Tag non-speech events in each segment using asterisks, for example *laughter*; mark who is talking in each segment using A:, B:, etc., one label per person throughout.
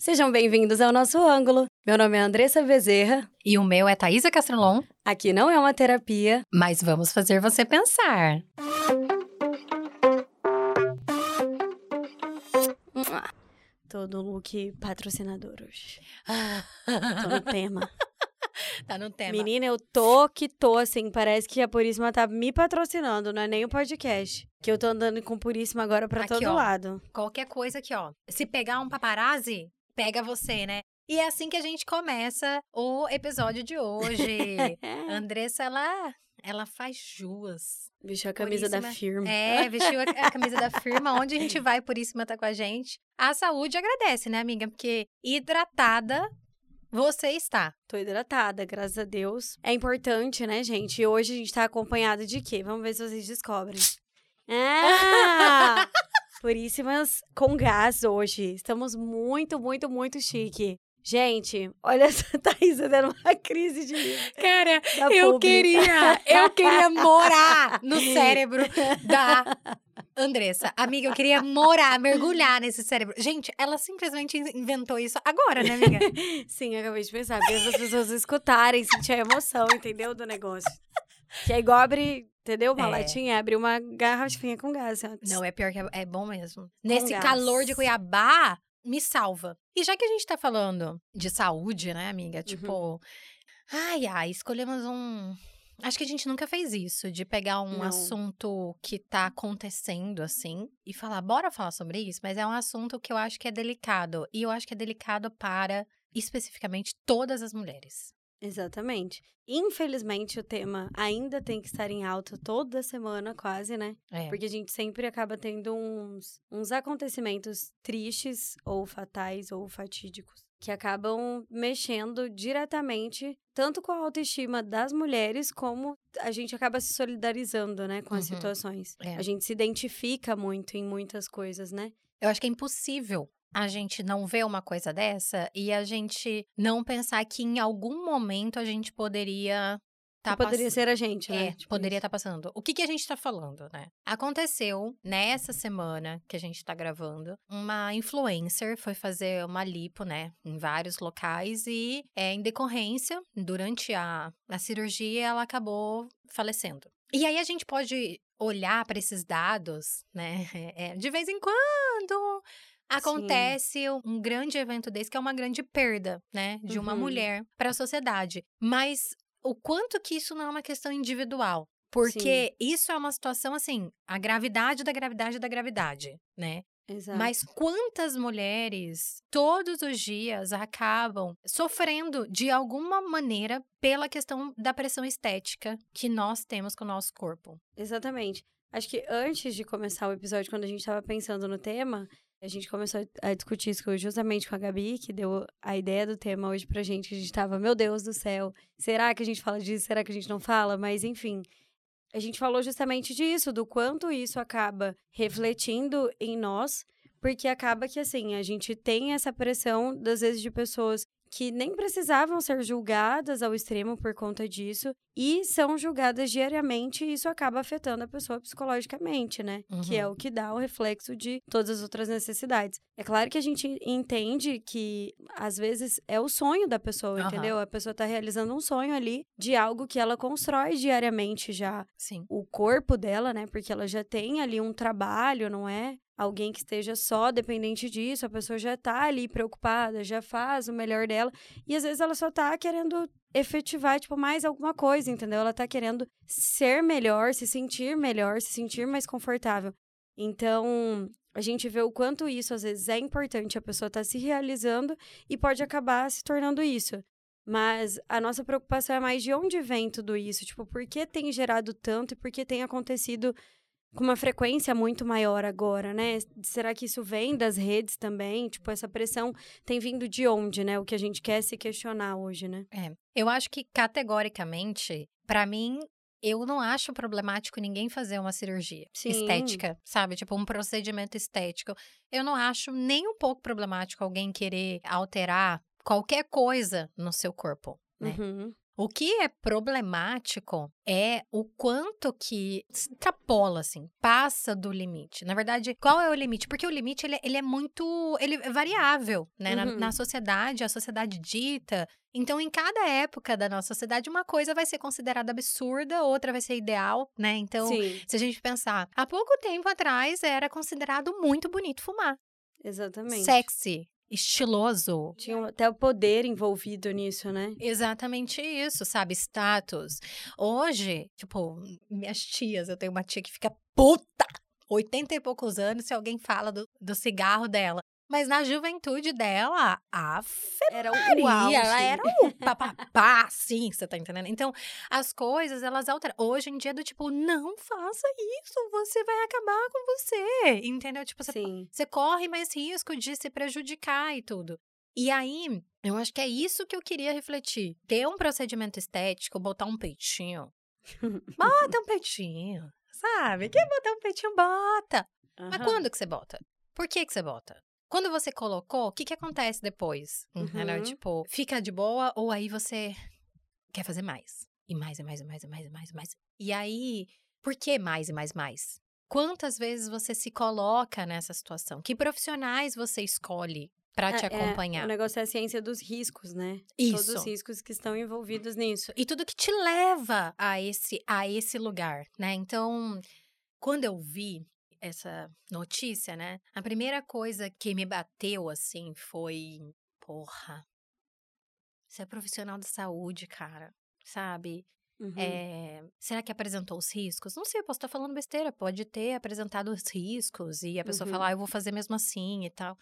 A: Sejam bem-vindos ao nosso ângulo. Meu nome é Andressa Bezerra.
B: E o meu é Thaisa Castrolon.
A: Aqui não é uma terapia,
B: mas vamos fazer você pensar.
A: Todo look patrocinador hoje. Tô no tema. *laughs*
B: tá no tema.
A: Menina, eu tô que tô, assim, parece que a Puríssima tá me patrocinando, não é nem o podcast. Que eu tô andando com Puríssima agora pra
B: aqui,
A: todo
B: ó,
A: lado.
B: Qualquer coisa aqui, ó. Se pegar um paparazzi, pega você, né? E é assim que a gente começa o episódio de hoje. *laughs* Andressa, ela, ela faz juas.
A: Vestiu a camisa Puríssima. da firma.
B: É, vestiu a, a, camisa da firma. Onde a gente vai, Puríssima tá com a gente. A saúde agradece, né, amiga? Porque hidratada você está.
A: Tô hidratada, graças a Deus. É importante, né, gente? E hoje a gente tá acompanhado de quê? Vamos ver se vocês descobrem. *laughs* Ah! Puríssimas com gás hoje. Estamos muito, muito, muito chique. Gente, olha *laughs* essa Thaís dando uma crise de.
B: Cara, eu publi. queria, eu queria morar no cérebro da Andressa. Amiga, eu queria morar, mergulhar nesse cérebro. Gente, ela simplesmente inventou isso agora, né, amiga? *laughs*
A: Sim, acabei de pensar. Porque as pessoas escutarem, sentir a emoção, entendeu? Do negócio. Que é igual abrir, entendeu? Uma é. latinha, abrir uma garrafinha com gás antes.
B: Não, é pior que é, é bom mesmo. Com Nesse gás. calor de Cuiabá, me salva. E já que a gente tá falando de saúde, né, amiga? Tipo, uhum. ai, ai, escolhemos um. Acho que a gente nunca fez isso, de pegar um Não. assunto que tá acontecendo, assim, e falar, bora falar sobre isso, mas é um assunto que eu acho que é delicado. E eu acho que é delicado para, especificamente, todas as mulheres.
A: Exatamente. Infelizmente, o tema ainda tem que estar em alta toda semana, quase, né? É. Porque a gente sempre acaba tendo uns, uns acontecimentos tristes, ou fatais, ou fatídicos, que acabam mexendo diretamente tanto com a autoestima das mulheres, como a gente acaba se solidarizando, né, com as uhum. situações. É. A gente se identifica muito em muitas coisas, né?
B: Eu acho que é impossível a gente não ver uma coisa dessa e a gente não pensar que em algum momento a gente poderia
A: Tá poderia pass... ser a gente,
B: né? É, tipo poderia estar tá passando. O que, que a gente tá falando, né? Aconteceu nessa semana que a gente tá gravando, uma influencer foi fazer uma lipo, né? Em vários locais e, é, em decorrência, durante a, a cirurgia, ela acabou falecendo. E aí a gente pode olhar para esses dados, né? *laughs* É, de vez em quando acontece Sim. um grande evento desse, que é uma grande perda, né, de uma uhum. mulher para a sociedade. Mas o quanto que isso não é uma questão individual? Porque Sim. isso é uma situação assim, a gravidade da gravidade da gravidade, né? Exato. Mas quantas mulheres todos os dias acabam sofrendo de alguma maneira pela questão da pressão estética que nós temos com o nosso corpo?
A: Exatamente. Acho que antes de começar o episódio, quando a gente estava pensando no tema, a gente começou a discutir isso justamente com a Gabi, que deu a ideia do tema hoje pra gente. A gente tava, meu Deus do céu, será que a gente fala disso? Será que a gente não fala? Mas, enfim, a gente falou justamente disso, do quanto isso acaba refletindo em nós, porque acaba que, assim, a gente tem essa pressão, das vezes, de pessoas que nem precisavam ser julgadas ao extremo por conta disso e são julgadas diariamente e isso acaba afetando a pessoa psicologicamente, né? Uhum. Que é uhum. o que dá o reflexo de todas as outras necessidades. É claro que a gente entende que às vezes é o sonho da pessoa, uhum. entendeu? A pessoa tá realizando um sonho ali de algo que ela constrói diariamente já.
B: Sim.
A: O corpo dela, né? Porque ela já tem ali um trabalho, não é? Alguém que esteja só dependente disso, a pessoa já tá ali preocupada, já faz o melhor dela, e às vezes ela só tá querendo efetivar, tipo, mais alguma coisa, entendeu? Ela tá querendo ser melhor, se sentir melhor, se sentir mais confortável. Então, a gente vê o quanto isso às vezes é importante, a pessoa tá se realizando e pode acabar se tornando isso. Mas a nossa preocupação é mais de onde vem tudo isso, tipo, por que tem gerado tanto e por que tem acontecido com uma frequência muito maior agora, né? Será que isso vem das redes também? Tipo, essa pressão tem vindo de onde, né? O que a gente quer se questionar hoje, né?
B: É. Eu acho que categoricamente, para mim, eu não acho problemático ninguém fazer uma cirurgia Sim. estética, sabe? Tipo, um procedimento estético. Eu não acho nem um pouco problemático alguém querer alterar qualquer coisa no seu corpo, né? Uhum. O que é problemático é o quanto que extrapola, assim, passa do limite. Na verdade, qual é o limite? Porque o limite, ele, ele é muito, ele é variável, né? Uhum. Na, na sociedade, a sociedade dita, então, em cada época da nossa sociedade, uma coisa vai ser considerada absurda, outra vai ser ideal, né? Então, Sim. se a gente pensar, há pouco tempo atrás era considerado muito bonito fumar.
A: Exatamente.
B: Sexy estiloso.
A: Tinha até o poder envolvido nisso, né?
B: Exatamente isso, sabe? Status. Hoje, tipo, minhas tias, eu tenho uma tia que fica puta! 80 e poucos anos se alguém fala do, do cigarro dela. Mas na juventude dela, a
A: era o auge.
B: ela era o papapá, sim, você tá entendendo? Então, as coisas, elas alteram. Hoje em dia, do tipo, não faça isso, você vai acabar com você, entendeu? Tipo, você, você corre mais risco de se prejudicar e tudo. E aí, eu acho que é isso que eu queria refletir. Ter um procedimento estético, botar um peitinho. bota um peitinho, sabe? Quer botar um peitinho, bota. Uhum. Mas quando que você bota? Por que que você bota? Quando você colocou, o que, que acontece depois? Uhum. Tipo, fica de boa ou aí você quer fazer mais? E mais, e mais, e mais, e mais, e mais, e mais. E aí, por que mais e mais, mais? Quantas vezes você se coloca nessa situação? Que profissionais você escolhe para te é, acompanhar?
A: É, o negócio é a ciência dos riscos, né?
B: Isso.
A: Todos os riscos que estão envolvidos nisso.
B: E tudo que te leva a esse, a esse lugar, né? Então, quando eu vi essa notícia, né? A primeira coisa que me bateu assim foi, porra. Você é profissional da saúde, cara, sabe? Uhum. É, será que apresentou os riscos? Não sei, eu posso estar falando besteira. Pode ter apresentado os riscos e a pessoa uhum. falar, ah, eu vou fazer mesmo assim e tal.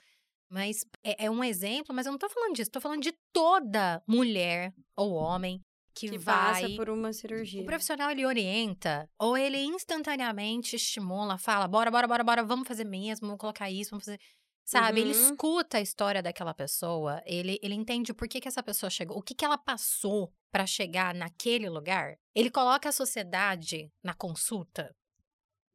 B: Mas é, é, um exemplo, mas eu não tô falando disso. Tô falando de toda mulher ou homem que, que vai,
A: passa por uma cirurgia.
B: O profissional ele orienta ou ele instantaneamente estimula, fala, bora, bora, bora, bora, vamos fazer mesmo, vamos colocar isso, vamos fazer. Sabe, uhum. ele escuta a história daquela pessoa, ele, ele entende por que, que essa pessoa chegou, o que, que ela passou para chegar naquele lugar. Ele coloca a sociedade na consulta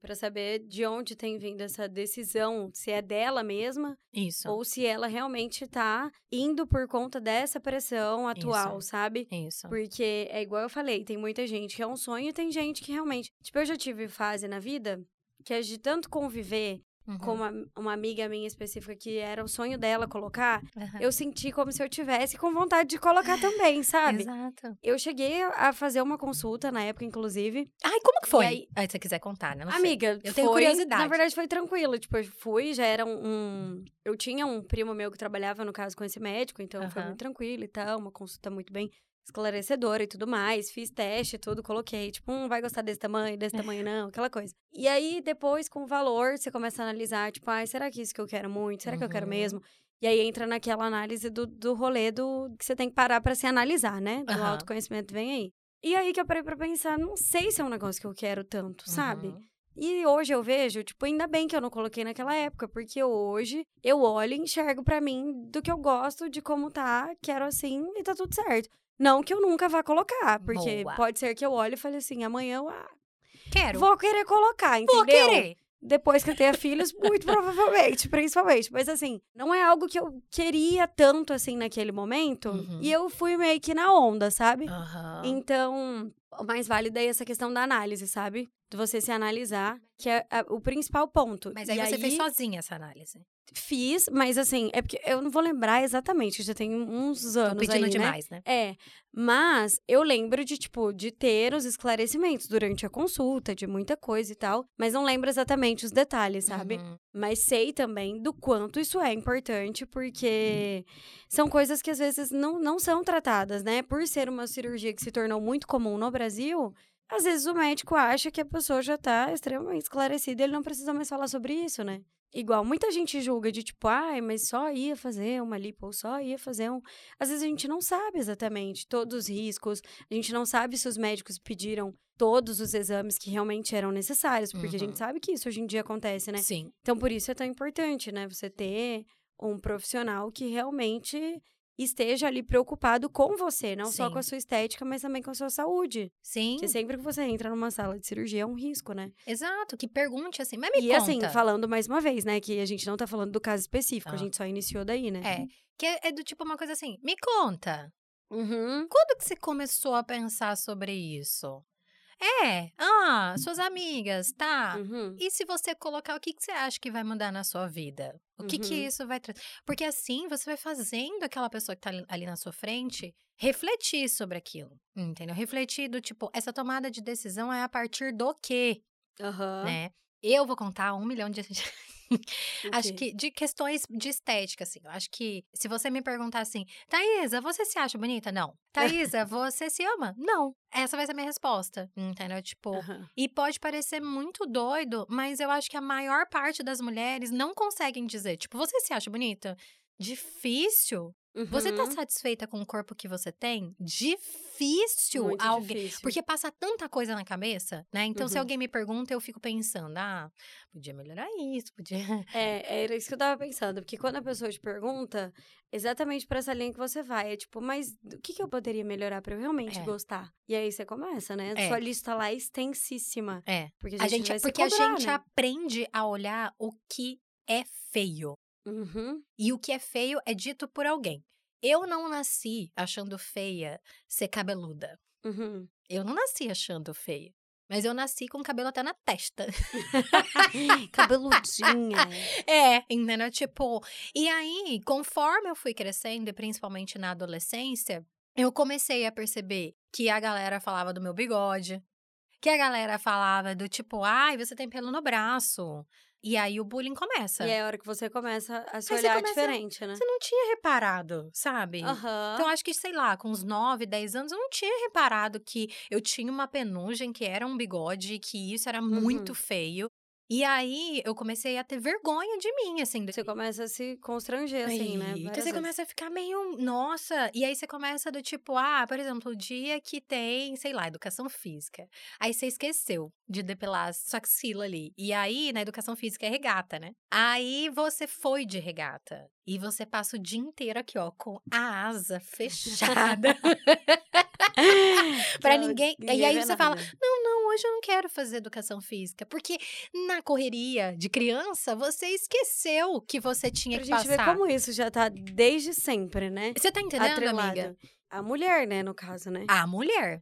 A: para saber de onde tem vindo essa decisão, se é dela mesma,
B: isso,
A: ou se ela realmente tá indo por conta dessa pressão atual,
B: isso.
A: sabe?
B: Isso.
A: Porque é igual eu falei, tem muita gente que é um sonho e tem gente que realmente, tipo, eu já tive fase na vida que é de tanto conviver Uhum. com uma, uma, amiga minha específica que era o sonho dela colocar, uhum. eu senti como se eu tivesse com vontade de colocar também, sabe?
B: Exato.
A: Eu cheguei a fazer uma consulta na época, inclusive.
B: Ai, como que foi? Aí, aí, se você quiser contar, né? Não
A: amiga,
B: sei. eu
A: tenho
B: foi, curiosidade.
A: Na verdade, foi tranquilo. Tipo, eu fui, já era um, um. Eu tinha um primo meu que trabalhava, no caso, com esse médico, então uhum. foi muito tranquilo e tal, uma consulta muito bem esclarecedora e tudo mais. Fiz teste, tudo, coloquei. Tipo, um vai gostar desse tamanho, desse *laughs* tamanho não, aquela coisa. E aí, depois, com o valor, você começa a analisar, tipo, ai, será que isso que eu quero muito? Será uhum. que eu quero uhum. mesmo? E aí entra naquela análise do, do rolê do que você tem que parar para se analisar, né? Do uhum. autoconhecimento vem aí. E aí que eu parei pra pensar, não sei se é um negócio que eu quero tanto, sabe? Uhum. E hoje eu vejo, tipo, ainda bem que eu não coloquei naquela época, porque hoje eu olho e enxergo para mim do que eu gosto, de como tá, quero assim e tá tudo certo. Não que eu nunca vá colocar, porque Boa. pode ser que eu olhe e fale assim, amanhã eu ah,
B: quero.
A: Vou querer colocar, entendeu?
B: Vou querer.
A: Depois que eu tenha filhos, muito provavelmente, principalmente. Mas assim, não é algo que eu queria tanto assim naquele momento. Uhum. E eu fui meio que na onda, sabe?
B: Uhum.
A: Então, o mais válido é essa questão da análise, sabe? De você se analisar, que é o principal ponto.
B: Mas aí e você aí... fez sozinha essa análise.
A: Fiz, mas assim, é porque eu não vou lembrar exatamente, já tem uns anos Tô pedindo
B: aí, né? demais,
A: né?
B: né?
A: É, mas eu lembro de, tipo, de ter os esclarecimentos durante a consulta, de muita coisa e tal, mas não lembro exatamente os detalhes, sabe? Uhum. Mas sei também do quanto isso é importante, porque uhum. são coisas que às vezes não, não são tratadas, né? Por ser uma cirurgia que se tornou muito comum no Brasil, às vezes o médico acha que a pessoa já tá extremamente esclarecida e ele não precisa mais falar sobre isso, né? Igual, muita gente julga de tipo, ai, mas só ia fazer uma lipo, ou só ia fazer um. Às vezes a gente não sabe exatamente todos os riscos, a gente não sabe se os médicos pediram todos os exames que realmente eram necessários, porque uhum. a gente uhum. sabe que isso hoje em dia acontece, né?
B: Sim.
A: Então, por isso é tão importante, né? Você ter um profissional que realmente esteja ali preocupado com você, não Sim. só com a sua estética, mas também com a sua saúde.
B: Sim.
A: Porque sempre que você entra numa sala de cirurgia é um risco, né?
B: Exato, que pergunte assim, mas me
A: e,
B: conta.
A: E assim, falando mais uma vez, né, que a gente não tá falando do caso específico, ah. a gente só iniciou daí, né?
B: É, que é, é do tipo uma coisa assim, me conta.
A: Uhum.
B: Quando que você começou a pensar sobre isso? É, ah, suas amigas, tá.
A: Uhum.
B: E se você colocar, o que, que você acha que vai mudar na sua vida? O que, que
A: Uhum.
B: isso vai trazer? Porque assim você vai fazendo aquela pessoa que tá ali- na sua frente refletir sobre aquilo, entendeu? Refletir do tipo, essa tomada de decisão é a partir do quê,
A: Aham.
B: né? Eu vou contar um milhão de. *laughs* *laughs* Acho que de questões de estética, assim. Eu acho que se você me perguntar assim, Thaisa, você se acha bonita? Não. Thaisa, *laughs* você se ama? Não. Essa vai ser a minha resposta. Entendeu? Tipo.
A: Aham.
B: E pode parecer muito doido, mas eu acho que a maior parte das mulheres não conseguem dizer, tipo, você se acha bonita? Difícil. Você tá
A: Uhum.
B: satisfeita com o corpo que você tem? Difícil
A: Muito
B: alguém.
A: difícil.
B: Porque passa tanta coisa na cabeça, né? Então, se
A: Uhum.
B: alguém me pergunta, eu fico pensando, ah, podia melhorar isso, podia.
A: É, era isso que eu tava pensando. Porque quando a pessoa te pergunta, exatamente pra essa linha que você vai. É tipo, mas o que, que eu poderia melhorar pra eu realmente
B: É.
A: gostar? E aí você começa, né?
B: É.
A: Sua lista lá é extensíssima.
B: É.
A: Porque
B: A gente,
A: vai se
B: porque a gente
A: né?
B: aprende a olhar o que é feio.
A: Uhum.
B: E o que é feio é dito por alguém. Eu não nasci achando feia ser cabeluda.
A: Uhum.
B: Eu não nasci achando feia. Mas eu nasci com cabelo até na testa. *laughs*
A: Cabeludinha. *laughs*
B: É, entendeu? Tipo, e aí, conforme eu fui crescendo, e principalmente na adolescência, eu comecei a perceber que a galera falava do meu bigode, que a galera falava do tipo, ai, você tem pelo no braço. E aí o bullying começa.
A: E é a hora que você começa a se
B: Aí
A: olhar
B: começa-
A: diferente, né?
B: Você não tinha reparado, sabe?
A: Aham.
B: Então, acho que, sei lá, com uns 9, 10 anos, eu não tinha reparado que eu tinha uma penugem, que era um bigode, que isso era muito
A: Uhum.
B: feio. E aí, eu comecei a ter vergonha de mim, assim.
A: Você começa a se constranger, assim, né? Várias
B: Então você
A: vezes.
B: começa a ficar meio, nossa, e aí você começa do tipo, ah, por exemplo, o dia que tem, sei lá, educação física. Aí você esqueceu de depilar a sua axila ali. E aí, na educação física é regata, né? Aí você foi de regata. E você passa o dia inteiro aqui, ó, com a asa *laughs* fechada. *laughs* pra
A: Que
B: ninguém. E
A: ninguém
B: aí você fala,
A: nada.
B: não, não, hoje eu não quero fazer educação física. Porque na correria de criança, você esqueceu que você tinha
A: Pra
B: que
A: gente ver
B: passar.
A: como isso já tá desde sempre, né?
B: Você tá entendendo,
A: Atrelado.
B: amiga?
A: A mulher, né, no caso, né?
B: A mulher.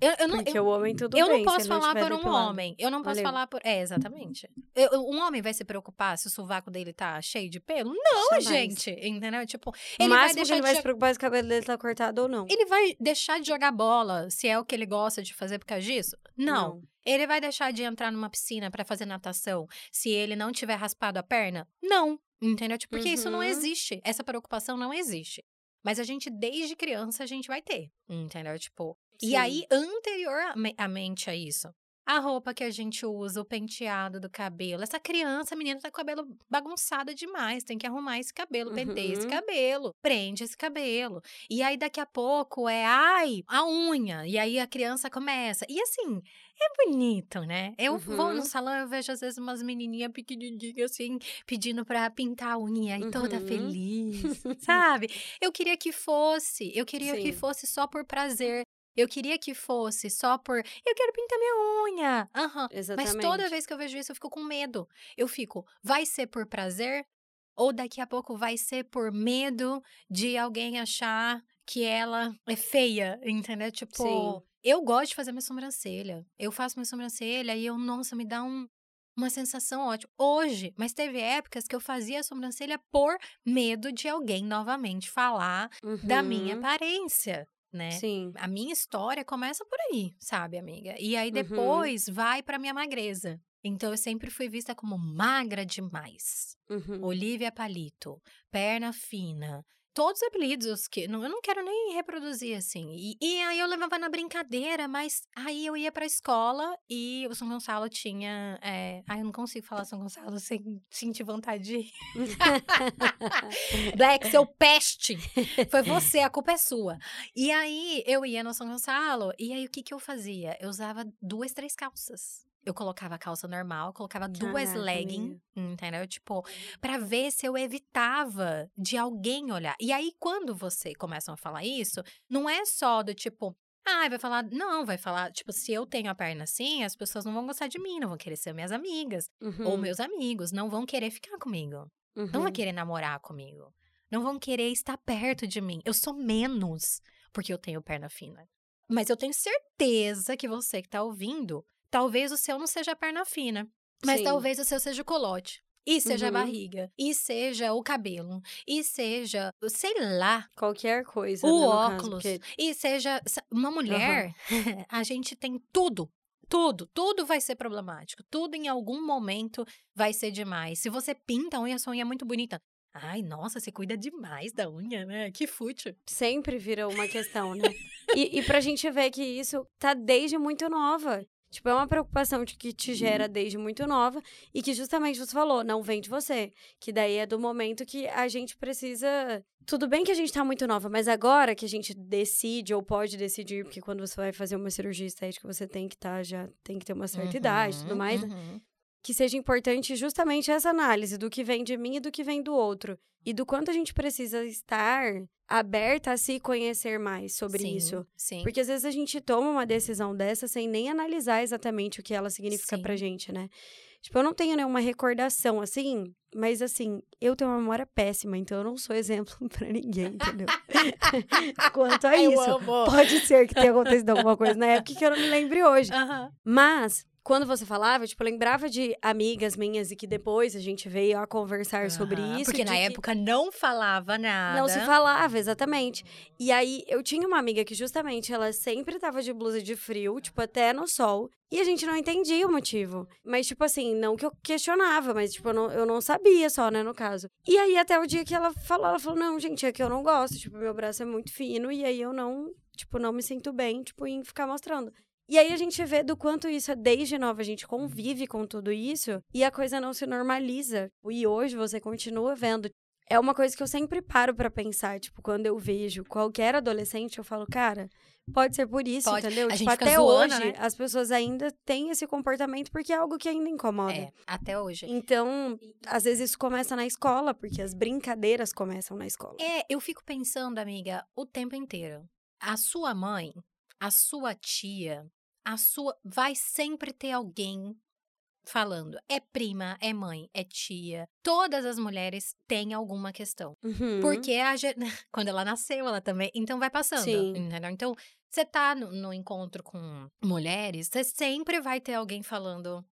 B: Eu, eu não,
A: Porque
B: eu,
A: o homem tudo
B: eu
A: bem,
B: não posso
A: não
B: falar por um homem. Eu não posso
A: Valeu.
B: falar por. É, exatamente. Eu- um homem vai se preocupar se o sovaco dele tá cheio de pelo? Não,
A: Jamais.
B: gente. Entendeu? Tipo,
A: O
B: ele vai
A: máximo que
B: deixar
A: ele
B: de
A: vai se preocupar se o cabelo dele tá cortado ou não.
B: Ele vai deixar de jogar bola se é o que ele gosta de fazer por causa disso? Não. Ele vai deixar de entrar numa piscina pra fazer natação se ele não tiver raspado a perna? Não. Entendeu? Tipo, porque isso não
A: Uhum.
B: existe. Essa preocupação não existe. Mas a gente, desde criança, a gente vai ter. Entendeu? Tipo. E aí, anteriormente a isso, a roupa que a gente usa, o penteado do cabelo. Essa criança, a menina, tá com o cabelo bagunçado demais. Tem que arrumar esse cabelo, penteia esse
A: Uhum.
B: cabelo, prende esse cabelo. E aí, daqui a pouco, é, ai, a unha. E aí, a criança começa. E assim, é bonito, né? Eu vou no
A: Uhum.
B: salão, eu vejo às vezes umas menininhas pequenininhas, assim, pedindo pra pintar a unha. E toda
A: Uhum.
B: feliz, *laughs* sabe? Eu queria que fosse. Eu queria que
A: Sim.
B: fosse só por prazer. Eu queria que fosse só por. Eu quero pintar minha unha. Aham.
A: Exatamente.
B: Mas toda vez que eu vejo isso, eu fico com medo. Eu fico, vai ser por prazer? Ou daqui a pouco vai ser por medo de alguém achar que ela é feia, entendeu? Tipo,
A: Sim.
B: eu gosto de fazer minha sobrancelha. Eu faço minha sobrancelha e eu, nossa, me dá um, uma sensação ótima. Hoje, mas teve épocas que eu fazia a sobrancelha por medo de alguém novamente falar da minha
A: Uhum.
B: aparência, né?
A: Sim.
B: A minha história começa por aí, sabe, amiga? E aí
A: Uhum.
B: depois vai pra minha magreza. Então eu sempre fui vista como magra demais.
A: Uhum.
B: Olivia Palito, perna fina. Todos os apelidos que não- eu não quero nem reproduzir assim. E, e aí eu levava na brincadeira, mas aí eu ia pra escola e o São Gonçalo tinha. É... Ai, eu não consigo falar São Gonçalo sem sentir vontade de. *laughs* Black, seu peste! Foi você, a culpa é sua. E aí eu ia no São Gonçalo, e aí o que que eu fazia? Eu usava duas, três calças. Eu colocava a calça normal, colocava duas
A: Caraca,
B: leggings,
A: amiga.
B: entendeu? Tipo, pra ver se eu evitava de alguém olhar. E aí, quando você começam a falar isso, não é só do tipo, ah, vai falar. Não, vai falar, tipo, se eu tenho a perna assim, as pessoas não vão gostar de mim, não vão querer ser minhas amigas. Ou
A: Uhum.
B: meus amigos, não vão querer ficar comigo. Não
A: Uhum.
B: vão querer namorar comigo. Não vão querer estar perto de mim. Eu sou menos porque eu tenho perna fina. Mas eu tenho certeza que você que tá ouvindo, talvez o seu não seja perna fina, mas
A: Sim.
B: talvez o seu seja o colote. E seja a
A: Uhum.
B: barriga, e seja o cabelo, e seja, sei lá,
A: Qualquer coisa.
B: o
A: né, no caso,
B: óculos,
A: porque-
B: e seja uma mulher, *laughs* a gente tem tudo. Tudo, tudo vai ser problemático. Tudo em algum momento vai ser demais. Se você pinta a unha, sua unha é muito bonita. Ai, nossa, você cuida demais da unha, né? Que fútil.
A: sempre vira uma questão, né? e, e pra gente ver que isso tá desde muito nova. Tipo, é uma preocupação de que te gera desde muito nova e que justamente você falou, não vem de você. Que daí é do momento que a gente precisa. Tudo bem que a gente tá muito nova, mas agora que a gente decide ou pode decidir, porque quando você vai fazer uma cirurgia estética, você tem que estar já tem que ter uma certa idade e tudo
B: Uhum,
A: mais.
B: uhum.
A: Que seja importante justamente essa análise do que vem de mim e do que vem do outro. E do quanto a gente precisa estar aberta a se conhecer mais sobre
B: Sim,
A: isso.
B: Sim.
A: Porque às vezes a gente toma uma decisão dessa sem nem analisar exatamente o que ela significa
B: Sim.
A: pra gente, né? Tipo, eu não tenho nenhuma recordação assim, mas assim, eu tenho uma memória péssima, então eu não sou exemplo *laughs* pra ninguém, entendeu? *laughs* Quanto a
B: Eu
A: isso.
B: amo.
A: Pode ser que tenha acontecido alguma coisa na época que eu não me lembre hoje. Mas, quando você falava, tipo, eu lembrava de amigas minhas e que depois a gente veio a conversar sobre
B: Aham,
A: isso.
B: Porque na época não falava nada.
A: Não se falava, exatamente. E aí, eu tinha uma amiga que justamente ela sempre tava de blusa de frio, tipo, até no sol. E a gente não entendia o motivo. Mas, tipo assim, não que eu questionava, mas, tipo, eu não, eu não sabia só, né, no caso. E aí, até o dia que ela falou, ela falou, não, gente, é que eu não gosto. Tipo, meu braço é muito fino e aí eu não, tipo, não me sinto bem, tipo, em ficar mostrando. E aí a gente vê do quanto isso é desde nova, a gente convive com tudo isso e a coisa não se normaliza. E hoje você continua vendo. É uma coisa que eu sempre paro pra pensar, tipo, quando eu vejo qualquer adolescente, eu falo, cara, pode ser por isso,
B: Pode.
A: entendeu?
B: A
A: tipo, até
B: zoando,
A: hoje
B: né?
A: as pessoas ainda têm esse comportamento porque é algo que ainda incomoda.
B: É, até hoje.
A: Então, às vezes isso começa na escola, porque as brincadeiras começam na escola.
B: É, eu fico pensando, amiga, o tempo inteiro. A sua mãe, a sua tia, a sua. Vai sempre ter alguém falando. É prima, é mãe, é tia. Todas as mulheres têm alguma questão.
A: Uhum.
B: Porque a *laughs* quando ela nasceu, ela também. Então vai passando.
A: Sim.
B: Entendeu? Então, você tá no, no encontro com mulheres, você sempre vai ter alguém falando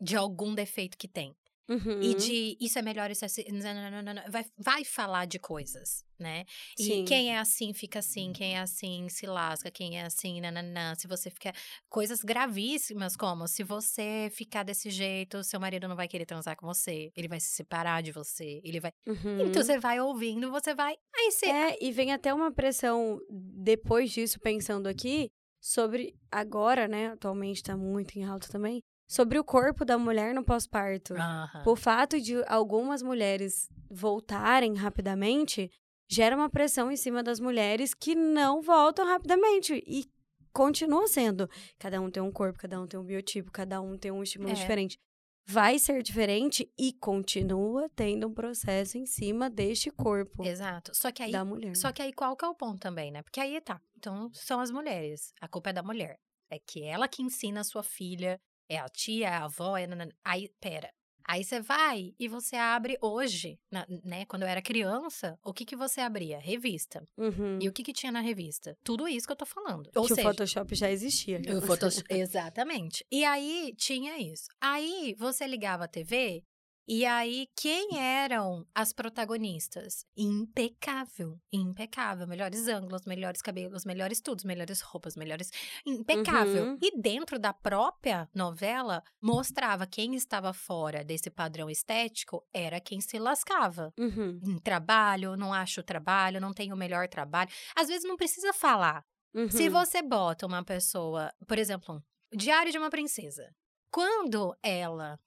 B: de algum defeito que tem.
A: Uhum.
B: E de isso é melhor, isso é assim. não, não, não. Vai, vai falar de coisas, né? E
A: Sim.
B: quem é assim fica assim, quem é assim se lasca, quem é assim, nananã. Se você ficar. Coisas gravíssimas, como se você ficar desse jeito, seu marido não vai querer transar com você, ele vai se separar de você, ele vai.
A: Uhum.
B: Então você vai ouvindo, você vai. Aí você.
A: É, e vem até uma pressão depois disso, pensando aqui, sobre agora, né? Atualmente tá muito em alta também. Sobre o corpo da mulher no pós-parto.
B: Aham.
A: O fato de algumas mulheres voltarem rapidamente gera uma pressão em cima das mulheres que não voltam rapidamente. E continua sendo. Cada um tem um corpo, cada um tem um biotipo, cada um tem um estímulo
B: É.
A: diferente. Vai ser diferente e continua tendo um processo em cima deste corpo
B: Exato. Só que aí.
A: da mulher.
B: Só que aí qual que é o ponto também, né? Porque aí tá. Então são as mulheres. A culpa é da mulher. É que ela que ensina a sua filha. É a tia, é a avó, é. nanana. Aí, pera. Aí você vai e você abre hoje, na- né? Quando eu era criança, o que que você abria? Revista.
A: Uhum.
B: E o que que tinha na revista? Tudo isso que eu tô falando. Ou
A: que
B: seja,
A: o Photoshop já existia.
B: o Photoshop- Exatamente. E aí tinha isso. Aí você ligava a TV e aí quem eram as protagonistas? Impecável, impecável, melhores ângulos, melhores cabelos, melhores tudo, melhores roupas, melhores impecável.
A: Uhum.
B: E dentro da própria novela mostrava quem estava fora desse padrão estético era quem se lascava
A: Uhum.
B: em trabalho, não acho trabalho, não tenho o melhor trabalho. Às vezes não precisa falar. Se
A: Uhum.
B: você bota uma pessoa, por exemplo, um Diário de uma Princesa. Quando ela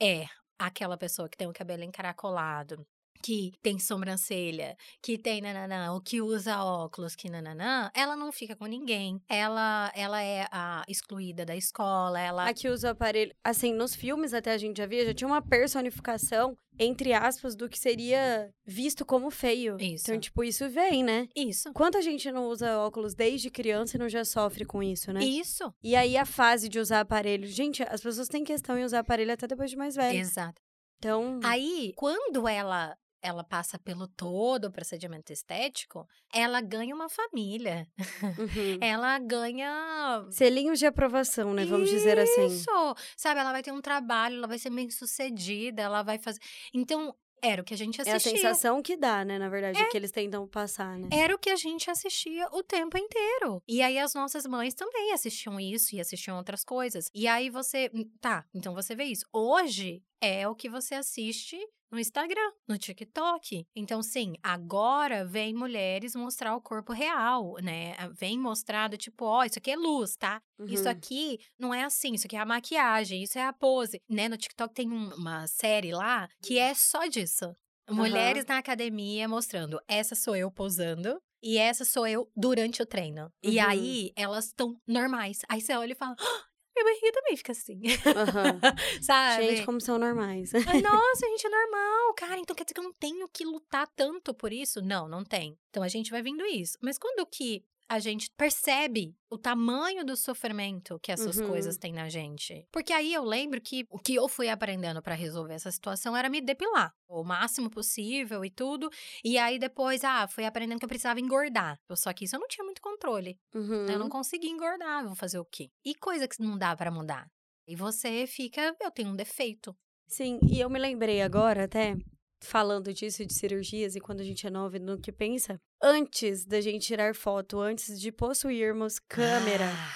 B: é aquela pessoa que tem o cabelo encaracolado, que tem sobrancelha, que tem nananã, ou que usa óculos, que nananã, ela não fica com ninguém. Ela, ela é a excluída da escola, ela...
A: Aqui usa o aparelho. Assim, nos filmes até a gente já via, já tinha uma personificação, entre aspas, do que seria visto como feio.
B: Isso.
A: Então, tipo, isso vem, né?
B: Isso.
A: Quanta gente não usa óculos desde criança e não já sofre com isso, né?
B: Isso.
A: E aí a fase de usar aparelho. Gente, as pessoas têm questão em usar aparelho até depois de mais velho.
B: Exato.
A: Então.
B: Aí, quando ela ela passa pelo todo o procedimento estético, ela ganha uma família. *laughs*
A: Uhum.
B: Ela ganha.
A: Selinhos de aprovação, né? Vamos dizer assim.
B: Isso! Sabe, ela vai ter um trabalho, ela vai ser bem sucedida, ela vai fazer. Então, era o que a gente
A: É a
B: assistia.
A: sensação que dá, né? Na verdade, que eles tentam passar, né?
B: Era o que a gente assistia o tempo inteiro. E aí as nossas mães também assistiam isso e assistiam outras coisas. E aí você. Tá, então você vê isso. Hoje é o que você assiste no Instagram, no TikTok. Então, sim, agora vem mulheres mostrar o corpo real, né? Vem mostrado, tipo, ó, isso aqui é luz, tá? Isso
A: Uhum.
B: aqui não é assim, isso aqui é a maquiagem, isso é a pose. Né? No TikTok tem um- uma série lá que é só disso. Mulheres na academia mostrando, essa sou eu posando. E essa sou eu durante o treino. E
A: Uhum.
B: aí, elas estão normais. Aí você olha e fala, "Ah, minha barriga também fica assim.
A: Aham. *laughs*
B: Sabe?
A: Gente, como são normais.
B: Ai, *laughs* Nossa, gente, é normal, cara. Então quer dizer que eu não tenho que lutar tanto por isso? Não, não tem. Então a gente vai vendo isso. Mas quando que a gente percebe o tamanho do sofrimento que essas
A: Uhum.
B: coisas têm na gente? Porque aí eu lembro que o que eu fui aprendendo pra resolver essa situação era me depilar o máximo possível e tudo. E aí depois, ah, fui aprendendo que eu precisava engordar. Só que isso eu não tinha muito controle.
A: Uhum.
B: Eu não conseguia engordar, vou fazer o quê? E coisa que não dá pra mudar. E você fica, eu tenho um defeito.
A: Sim, e eu me lembrei agora até, falando disso, de cirurgias, e quando a gente é nova, no que pensa, antes da gente tirar foto, antes de possuirmos câmera,
B: Ah,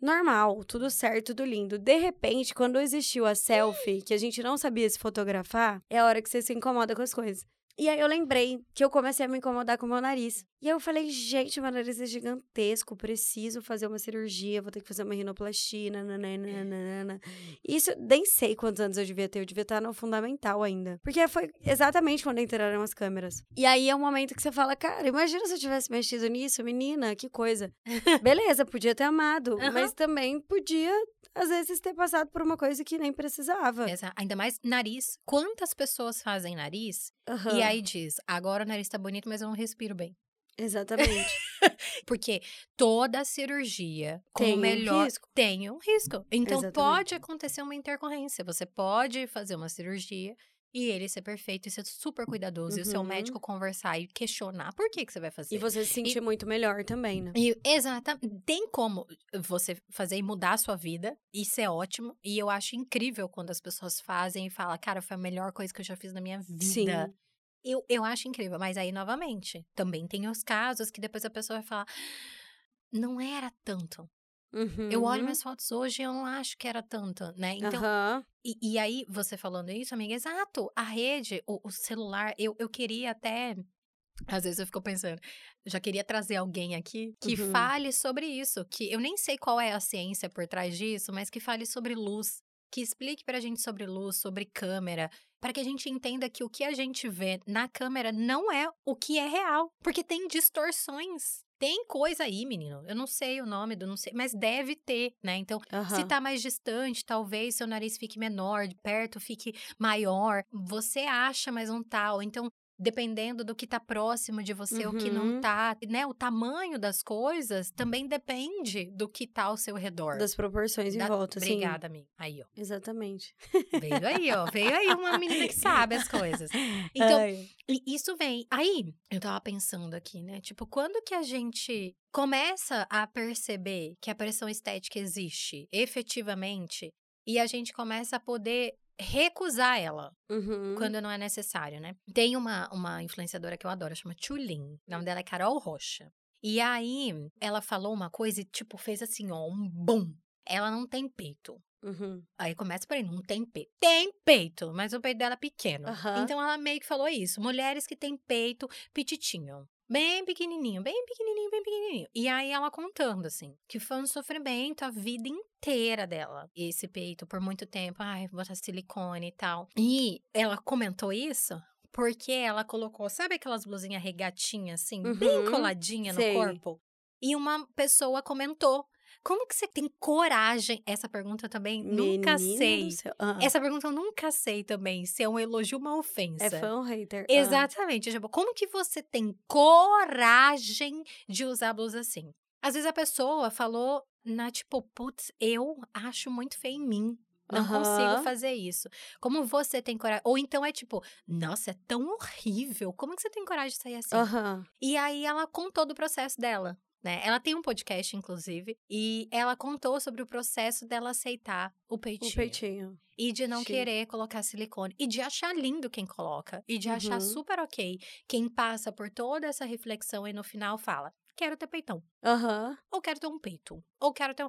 A: normal, tudo certo, tudo lindo. De repente, quando existiu a selfie, que a gente não sabia se fotografar, é a hora que você se incomoda com as coisas. E aí eu lembrei que eu comecei a me incomodar com o meu nariz. E aí eu falei, gente, meu nariz é gigantesco, preciso fazer uma cirurgia, vou ter que fazer uma rinoplastia, nananana. Isso, nem sei quantos anos eu devia ter, eu devia estar no fundamental ainda. Porque foi exatamente quando entraram as câmeras. E aí é um momento que você fala, cara, imagina se eu tivesse mexido nisso, menina, que coisa. *laughs* Beleza, podia ter amado,
B: Aham.
A: mas também podia, às vezes, ter passado por uma coisa que nem precisava.
B: Exa- Ainda mais nariz. Quantas pessoas fazem nariz
A: Aham,
B: e aí diz, agora o nariz tá bonito, mas eu não respiro bem.
A: Exatamente. *laughs*
B: Porque toda cirurgia com
A: Tem
B: o
A: um
B: melhor
A: risco.
B: tem um risco. Então
A: Exatamente.
B: pode acontecer uma intercorrência. Você pode fazer uma cirurgia e ele ser perfeito e ser super cuidadoso e o seu
A: Uhum.
B: médico conversar e questionar por que que você vai fazer.
A: e você se sentir muito melhor também, né?
B: E, exatamente. Tem como você fazer e mudar a sua vida. Isso é ótimo. E eu acho incrível quando as pessoas fazem e falam, cara, foi a melhor coisa que eu já fiz na minha vida.
A: Sim.
B: Eu, eu acho incrível. Mas aí, novamente, também tem os casos que depois a pessoa vai falar. Não era tanto. Eu olho
A: Uhum.
B: minhas fotos hoje e eu não acho que era tanto, né? Então,
A: Aham.
B: e, e aí, você falando isso, amiga, exato. A rede, o, o celular, eu, eu queria até. Às vezes eu fico pensando, já queria trazer alguém aqui que
A: Uhum.
B: fale sobre isso. Que eu nem sei qual é a ciência por trás disso, mas que fale sobre luz. Que explique pra gente sobre luz, sobre câmera. Para que a gente entenda que o que a gente vê na câmera não é o que é real. Porque tem distorções. Tem coisa aí, menino. Eu não sei o nome do, não sei, mas deve ter, né? Então, se
A: Aham.
B: tá mais distante, talvez seu nariz fique menor, de perto fique maior. Você acha, mas não tá. Ou então, dependendo do que tá próximo de você, o que não
A: Uhum.
B: tá, né? O tamanho das coisas também depende do que tá ao seu redor.
A: Das proporções em
B: Da-
A: volta, sim.
B: Obrigada, amiga. Aí, ó.
A: Exatamente.
B: Veio aí, ó. Veio aí uma menina que sabe as coisas. Então,
A: Ai.
B: isso vem. Aí, eu tava pensando aqui, né? Tipo, quando que a gente começa a perceber que a pressão estética existe efetivamente e a gente começa a poder recusar ela
A: Uhum.
B: quando não é necessário, né? Tem uma, uma influenciadora que eu adoro, chama Tulin. O nome dela é Carol Rocha. E aí, ela falou uma coisa e, tipo, fez assim, ó, um bum. Ela não tem peito.
A: Uhum.
B: Aí começa por aí, não tem peito. Tem peito, mas o peito dela é pequeno.
A: Aham.
B: Então ela meio que falou isso. Mulheres que têm peito petitinho. Bem pequenininho, bem pequenininho, bem pequenininho. E aí ela contando, assim, que foi um sofrimento a vida inteira dela. Esse peito por muito tempo. Ai, vou botar silicone e tal. E ela comentou isso porque ela colocou, sabe aquelas blusinhas regatinhas, assim, bem
A: Uhum,
B: coladinha no
A: sei.
B: corpo? E uma pessoa comentou. Como que você tem coragem? Essa pergunta eu também nunca
A: Menina
B: sei.
A: céu. Ah,
B: Essa pergunta eu nunca sei também se é um elogio ou uma ofensa.
A: É fã ou hater?
B: Exatamente. Tipo, como que você tem coragem de usar blusa assim? Às vezes a pessoa falou na tipo, putz, eu acho muito feio em mim. Não consigo
A: Aham.
B: fazer isso. Como você tem coragem? Ou então é tipo, nossa, é tão horrível. Como que você tem coragem de sair assim?
A: Aham.
B: E aí ela contou do processo dela, né? Ela tem um podcast, inclusive, e ela contou sobre o processo dela aceitar o peitinho.
A: O peitinho.
B: E de não
A: Chique.
B: querer colocar silicone. E de achar lindo quem coloca. E de achar
A: Uhum.
B: super ok quem passa por toda essa reflexão e no final fala: quero ter peitão.
A: Aham.
B: Ou quero ter um peito. Ou quero ter um.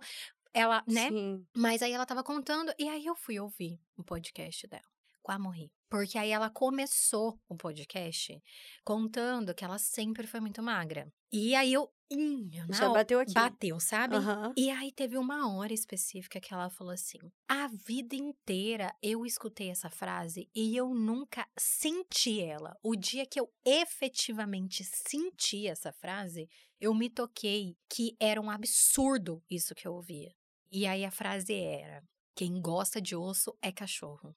B: Ela, né?
A: Sim.
B: Mas aí ela tava contando, e aí eu fui ouvir o podcast dela. Quase morri. Porque aí ela começou o podcast contando que ela sempre foi muito magra. E aí eu. Hum,
A: Já
B: não,
A: bateu aqui.
B: bateu, sabe?
A: Aham.
B: E aí teve uma hora específica que ela falou assim: a vida inteira eu escutei essa frase e eu nunca senti ela. O dia que eu efetivamente senti essa frase, eu me toquei que era um absurdo isso que eu ouvia. E aí a frase era: quem gosta de osso é cachorro.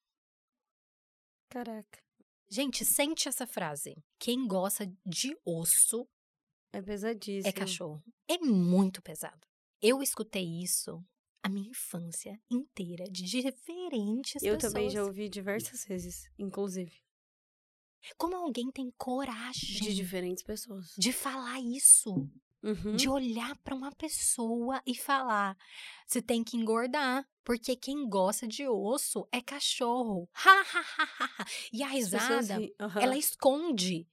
A: Caraca.
B: Gente, sente essa frase. Quem gosta de osso
A: É pesadíssimo.
B: é cachorro. É muito pesado. Eu escutei isso a minha infância inteira, de diferentes
A: Eu
B: pessoas.
A: também já ouvi diversas vezes, inclusive.
B: Como alguém tem coragem
A: De diferentes pessoas.
B: de falar isso?
A: Uhum.
B: De olhar pra uma pessoa e falar: você tem que engordar, porque quem gosta de osso é cachorro. Ha, ha, ha, ha. E a
A: pessoas
B: risada,
A: ri- Aham.
B: ela esconde.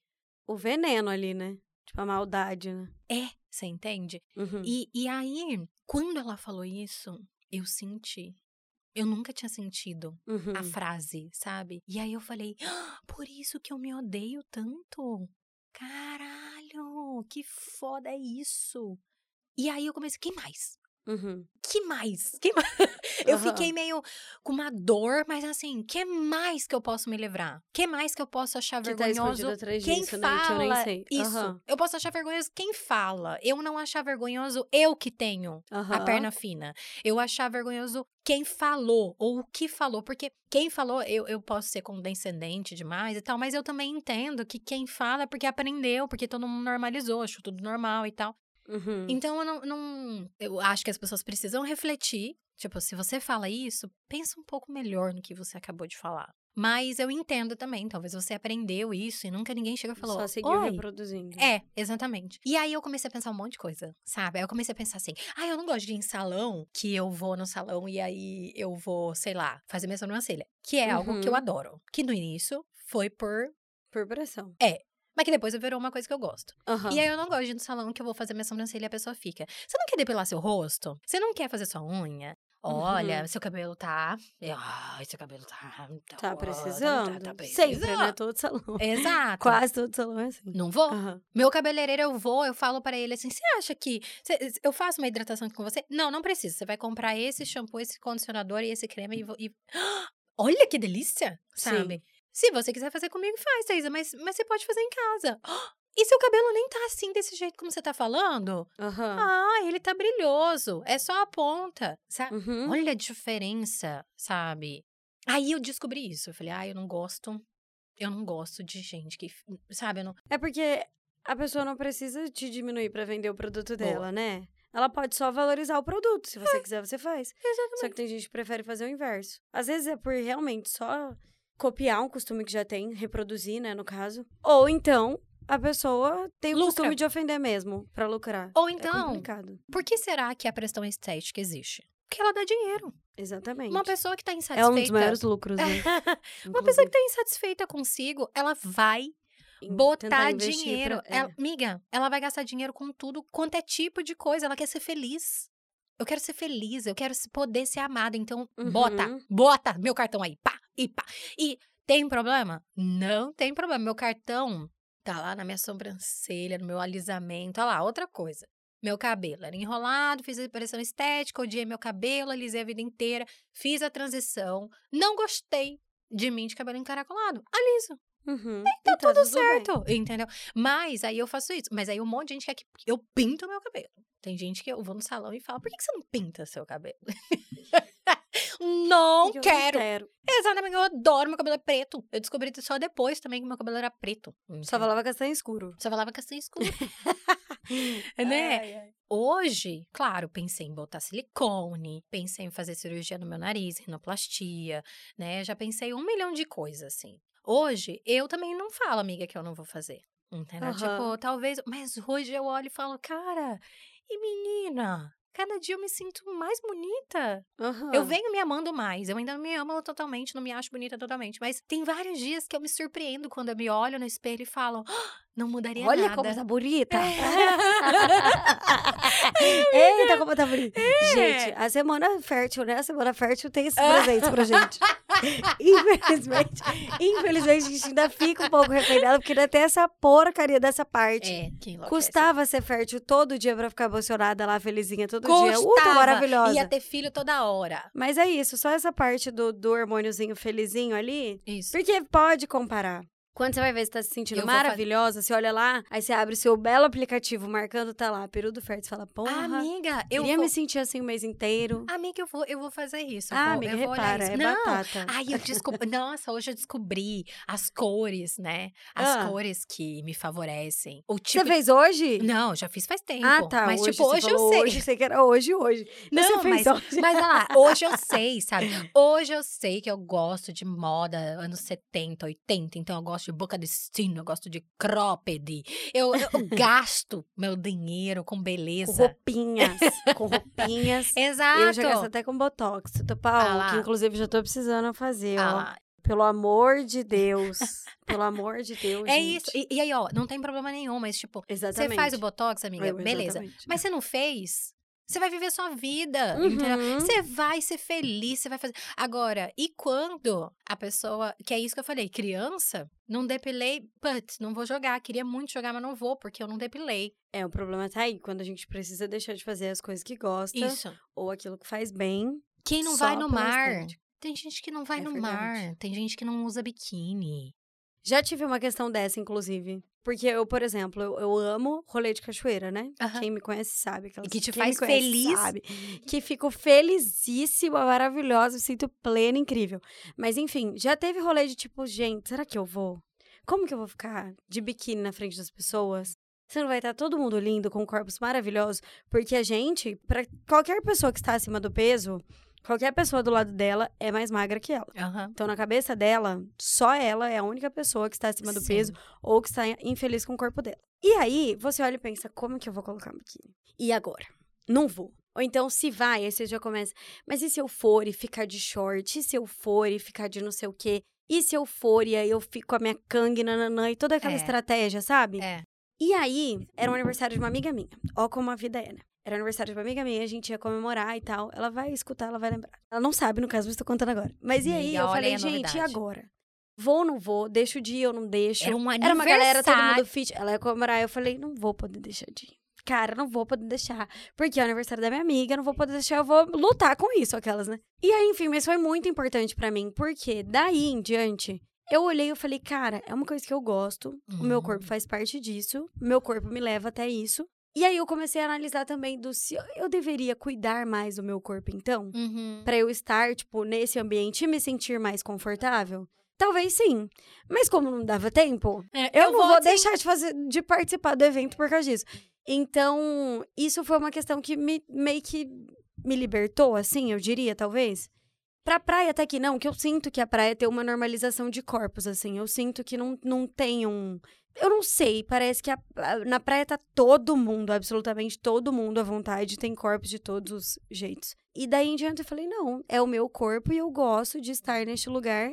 A: O veneno ali, né? Tipo, a maldade, né?
B: É, você entende?
A: Uhum.
B: E, e aí, quando ela falou isso, eu senti. Eu nunca tinha sentido
A: Uhum.
B: a frase, sabe? E aí eu falei, "Ah, por isso que eu me odeio tanto. Caralho, que foda é isso. E aí eu comecei, que mais?
A: Uhum.
B: Que mais? Que mais? *laughs* Eu fiquei meio com uma dor, mas assim, que mais que eu posso me livrar? Que mais que eu posso achar
A: Que tá
B: vergonhoso?
A: escondido atrás
B: quem
A: disso,
B: fala
A: né? Que eu nem sei.
B: isso?
A: Aham.
B: Eu posso achar vergonhoso quem fala. Eu não achar vergonhoso eu que tenho a perna fina. Eu achar vergonhoso quem falou ou o que falou. Porque quem falou, eu, eu posso ser condescendente demais e tal, mas eu também entendo que quem fala é porque aprendeu, porque todo mundo normalizou, achou tudo normal e tal.
A: Uhum.
B: Então eu não, não. Eu acho que as pessoas precisam refletir. Tipo, se você fala isso, pensa um pouco melhor no que você acabou de falar. Mas eu entendo também, talvez você aprendeu isso e nunca ninguém chegou e falou.
A: Só seguiu
B: Oi,
A: reproduzindo.
B: é, exatamente. E aí eu comecei a pensar um monte de coisa, sabe? Aí eu comecei a pensar assim: ah, eu não gosto de ir em salão, que eu vou no salão e aí eu vou, sei lá, fazer minha sobrancelha. Que é algo que eu
A: Uhum.
B: adoro. Que no início foi por.
A: Por pressão.
B: Mas que depois virou uma coisa que eu gosto.
A: Aham.
B: E aí eu não gosto de ir no salão que eu vou fazer minha sobrancelha e a pessoa fica. Você não quer depilar seu rosto? Você não quer fazer sua unha? Olha,
A: Uhum.
B: seu cabelo tá. Ai, seu cabelo tá.
A: Tá
B: ó,
A: precisando.
B: Tá, tá
A: Sempre, né?
B: precisando.
A: Todo salão.
B: Exato.
A: Quase todo salão é assim.
B: Não vou?
A: Aham.
B: Meu cabeleireiro, eu vou, eu falo pra ele assim: você acha que. cê- eu faço uma hidratação aqui com você? Não, não precisa. Você vai comprar esse shampoo, esse condicionador e esse creme e. vo- e... *gasps* Olha que delícia!
A: Sim.
B: Se você quiser fazer comigo, faz, Thaisa, mas, mas você pode fazer em casa. *gasps* E seu cabelo nem tá assim desse jeito como você tá falando?
A: Aham.
B: Ah, ele tá brilhoso. É só a ponta. Sabe?
A: Uhum.
B: Olha a diferença, sabe? Aí eu descobri isso. Eu falei, ah, eu não gosto. Eu não gosto de gente que. Sabe? Não.
A: É porque a pessoa não precisa te diminuir pra vender o produto dela, né? Ela pode só valorizar o produto. Se você quiser, você faz. Só que tem gente que prefere fazer o inverso. Às vezes é por realmente só copiar um costume que já tem, reproduzir, né, no caso. Ou então a pessoa tem o
B: Lucra.
A: costume de ofender mesmo, pra lucrar.
B: Ou
A: É
B: então,
A: complicado.
B: por que será que a pressão estética existe? Porque ela dá dinheiro.
A: Exatamente.
B: Uma pessoa que tá
A: é um
B: insatisfeita.
A: dos maiores lucros, né? *laughs*
B: Uma pessoa que tá insatisfeita consigo, ela vai botar dinheiro.
A: pra- é.
B: Ela- amiga, ela vai gastar dinheiro com tudo quanto é tipo de coisa. Ela quer ser feliz. Eu quero ser feliz, eu quero se- poder ser amada. Então, bota,
A: Uhum.
B: bota meu cartão aí, pá, e pá. E tem problema? Não tem problema. Meu cartão tá lá na minha sobrancelha, no meu alisamento. Olha lá, outra coisa. Meu cabelo era enrolado, fiz a pressão estética, odiei meu cabelo, alisei a vida inteira, fiz a transição, não gostei de mim de cabelo encaracolado. Aliso.
A: Uhum.
B: Tá
A: E
B: tudo
A: bem.
B: certo, entendeu? Mas aí eu faço isso. Mas aí um monte de gente quer que eu pinto meu cabelo. Tem gente que eu vou no salão e falo, por que que você não pinta seu cabelo? *laughs* não
A: Porque eu
B: quero.
A: quero.
B: Exatamente, eu adoro meu cabelo é preto. Eu descobri isso só depois também que meu cabelo era preto.
A: Só
B: entendeu?
A: falava castanho escuro.
B: Só falava castanho escuro. *laughs* *laughs* né?
A: Ai, ai.
B: Hoje, claro, pensei em botar silicone, pensei em fazer cirurgia no meu nariz, rinoplastia, né? Já pensei um milhão de coisas, assim. Hoje, eu também não falo, amiga, que eu não vou fazer. Entendeu?
A: Aham.
B: Tipo, talvez. Mas hoje eu olho e falo, cara, e menina? Cada dia eu me sinto mais bonita.
A: Aham.
B: Eu venho me amando mais. Eu ainda não me amo totalmente, não me acho bonita totalmente. Mas tem vários dias que eu me surpreendo quando eu me olho no espelho e falo, "Ah, não mudaria
A: Olha
B: nada.
A: como tá bonita.
B: É. *laughs*
A: Eita, como tá bonita. Gente, a semana fértil, né? A semana fértil tem esses presentes pra gente. *laughs* *laughs* Infelizmente, infelizmente, a gente ainda fica um pouco arrependida, porque ainda tem essa porcaria dessa parte.
B: É, que enlouquece.
A: Custava ser fértil todo dia pra ficar emocionada lá, felizinha todo dia. Uh, tô
B: Custava.
A: maravilhosa.
B: Ia ter filho toda hora.
A: Mas é isso, só essa parte do, do hormôniozinho felizinho ali.
B: Isso.
A: Porque pode comparar. Quando você vai ver se tá se sentindo
B: Eu
A: maravilhosa, você olha lá, aí você abre o seu belo aplicativo marcando, tá lá, período fértil, você fala, porra,
B: Amiga, eu
A: queria
B: vou...
A: me sentir assim o mês inteiro.
B: Amiga, eu vou, eu vou fazer isso.
A: Ah, amiga,
B: eu vou olhar
A: repara,
B: isso.
A: é
B: Não,
A: batata.
B: Ai, eu descobri. *laughs* Nossa, hoje eu descobri as cores, né? As
A: Ah.
B: cores que me favorecem. O
A: Você
B: tipo.
A: fez hoje?
B: Não, já fiz faz tempo.
A: Ah, tá.
B: Mas,
A: hoje,
B: tipo,
A: você
B: hoje eu sei.
A: Hoje, sei que era hoje, hoje. Então
B: Não,
A: você fez
B: mas,
A: hoje.
B: mas olha lá, *laughs* hoje eu sei, sabe? Hoje eu sei que eu gosto de moda anos 70, 80, então eu gosto de boca de sino, eu gosto de cropped. Eu, eu *laughs* gasto meu dinheiro com
A: Com
B: beleza.
A: roupinhas. com *laughs* roupinhas.
B: Exato.
A: Eu já gasto até com botox, tô
B: Ah
A: pau,
B: lá.
A: que inclusive já tô precisando fazer,
B: Ah.
A: Pelo amor de Deus. Pelo amor de Deus,
B: É
A: gente.
B: isso. E, e aí, ó, não tem problema nenhum, mas tipo, você faz o botox, amiga,
A: Eu,
B: beleza.
A: exatamente.
B: Mas você não fez? Você vai viver sua vida,
A: Uhum.
B: Você vai ser feliz, você vai fazer. Agora, e quando a pessoa. Que é isso que eu falei, criança, não depilei, putz, não vou jogar. Queria muito jogar, mas não vou, porque eu não depilei.
A: É, o problema tá aí, quando a gente precisa deixar de fazer as coisas que gosta,
B: Isso.
A: ou aquilo que faz bem.
B: Quem não vai no mar? Tem gente que não vai
A: É
B: no
A: verdade.
B: mar. Tem gente que não usa biquíni.
A: Já tive uma questão dessa, inclusive. Porque eu, por exemplo, eu, eu amo rolê de cachoeira, né? Quem me conhece sabe. Aquelas,
B: que te faz
A: conhece
B: feliz.
A: Sabe. Que fico felicíssima, maravilhosa, me sinto plena, incrível. Mas enfim, já teve rolê de tipo, gente, será que eu vou? Como que eu vou ficar de biquíni na frente das pessoas? Você não vai estar todo mundo lindo, com corpos maravilhosos? Porque a gente, pra qualquer pessoa que está acima do peso, qualquer pessoa do lado dela é mais magra que ela.
B: Aham.
A: Então, na cabeça dela, só ela é a única pessoa que está acima do
B: Sim.
A: peso ou que está infeliz com o corpo dela. E aí, você olha e pensa, como que eu vou colocar um biquíni? E agora? Não vou. Ou então, se vai, aí você já começa, mas e se eu for e ficar de short? E se eu for e ficar de não sei o quê? E se eu for e aí eu fico com a minha cangue, nananã, e toda aquela
B: É.
A: estratégia, sabe?
B: É.
A: E aí, era um aniversário de uma amiga minha. Ó como a vida é, né? Era aniversário de uma amiga minha, a gente ia comemorar e tal. Ela vai escutar, ela vai lembrar. Ela não sabe, no caso, eu estou contando agora. Mas e aí,
B: Amiga,
A: eu falei, gente, e agora? Vou ou não vou? Deixo de ir ou não deixo?
B: Era um
A: Era uma galera, todo mundo fit. Ela ia comemorar, eu falei, não vou poder deixar de ir. Cara, não vou poder deixar. Porque é o aniversário da minha amiga, não vou poder deixar, eu vou lutar com isso, aquelas, né? E aí, enfim, mas foi muito importante pra mim, porque daí em diante, eu olhei e falei, cara, é uma coisa que eu gosto, o meu
B: Uhum.
A: corpo faz parte disso, meu corpo me leva até isso. E aí eu comecei a analisar também do se eu- eu deveria cuidar mais do meu corpo, então,
B: Uhum.
A: Pra eu estar, tipo, nesse ambiente e me sentir mais confortável. Talvez sim. Mas como não dava tempo,
B: É,
A: eu, não vou
B: sim.
A: deixar de fazer de participar do evento por causa disso. Então, isso foi uma questão que me meio que me libertou, assim, eu diria, talvez. Pra praia até que não, que eu sinto que a praia tem uma normalização de corpos, assim. Eu sinto que não, não tem um. Eu não sei, parece que a- a- na praia tá todo mundo, absolutamente todo mundo à vontade, tem corpos de todos os jeitos. E daí em diante eu falei, não, é o meu corpo e eu gosto de estar neste lugar.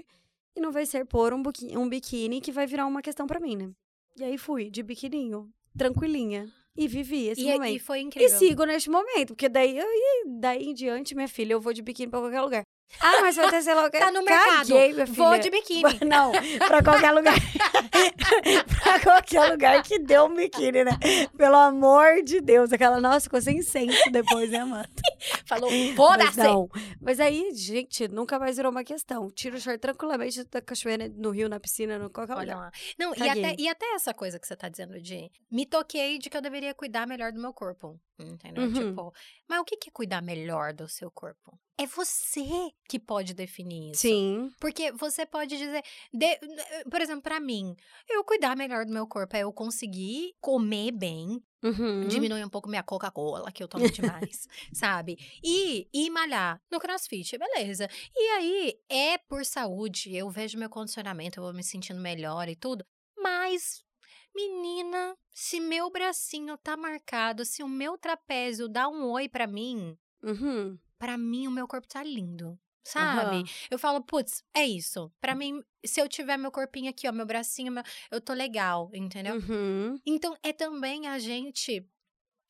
A: E não vai ser pôr um, um biquíni que vai virar uma questão pra mim, né? E aí fui, de biquininho, tranquilinha. E vivi esse
B: E,
A: momento.
B: e foi
A: E
B: incrível.
A: sigo neste momento, porque daí, eu- e daí em diante, minha filha, eu vou de biquíni pra qualquer lugar. Ah, mas vai ter, sei lá, o que.
B: Tá no mercado.
A: Caguei,
B: Vou de biquíni.
A: Não, pra qualquer lugar. *laughs* pra qualquer lugar que deu um biquíni, né? Pelo amor de Deus. Aquela, nossa, ficou sem senso depois, né, Amanda?
B: Falou,
A: Mas
B: foda-se!
A: não. Mas aí, gente, nunca mais virou uma questão. Tiro o short tranquilamente da cachoeira, no rio, na piscina, no qualquer
B: Olha
A: lugar.
B: lá. Não, e até, e até essa coisa que você tá dizendo de. Me toquei de que eu deveria cuidar melhor do meu corpo. Entendeu?
A: Uhum.
B: Tipo, mas o que é cuidar melhor do seu corpo? É você que pode definir isso.
A: Sim.
B: Porque você pode dizer, de- por exemplo, pra mim, eu cuidar melhor do meu corpo é eu conseguir comer bem,
A: Uhum.
B: diminuir um pouco minha Coca-Cola, que eu tomo demais, *laughs* sabe? E, e malhar no crossfit, beleza. E aí, é por saúde, eu vejo meu condicionamento, eu vou me sentindo melhor e tudo. Mas, menina, se meu bracinho tá marcado, se o meu trapézio dá um oi pra mim,
A: Uhum.
B: Pra mim o meu corpo tá lindo. Sabe?
A: Aham.
B: Eu falo, putz, é isso. Pra mim, se eu tiver meu corpinho aqui, ó, meu bracinho, meu- eu tô legal, entendeu?
A: Uhum.
B: Então, é também a gente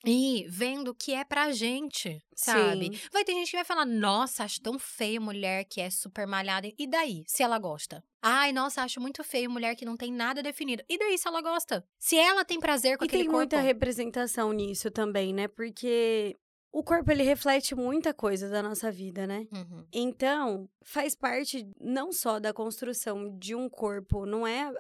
B: ir vendo o que é pra gente, sabe?
A: Sim.
B: Vai ter gente que vai falar, nossa, acho tão feio mulher que é super malhada. E daí, se ela gosta? Ai, nossa, acho muito feio mulher que não tem nada definido. E daí, se ela gosta? Se ela tem prazer com
A: E
B: aquele
A: tem
B: corpo...
A: muita representação nisso também, né? Porque o corpo ele reflete muita coisa da nossa vida, né?
B: Uhum.
A: Então, faz parte não só da construção de um corpo, não é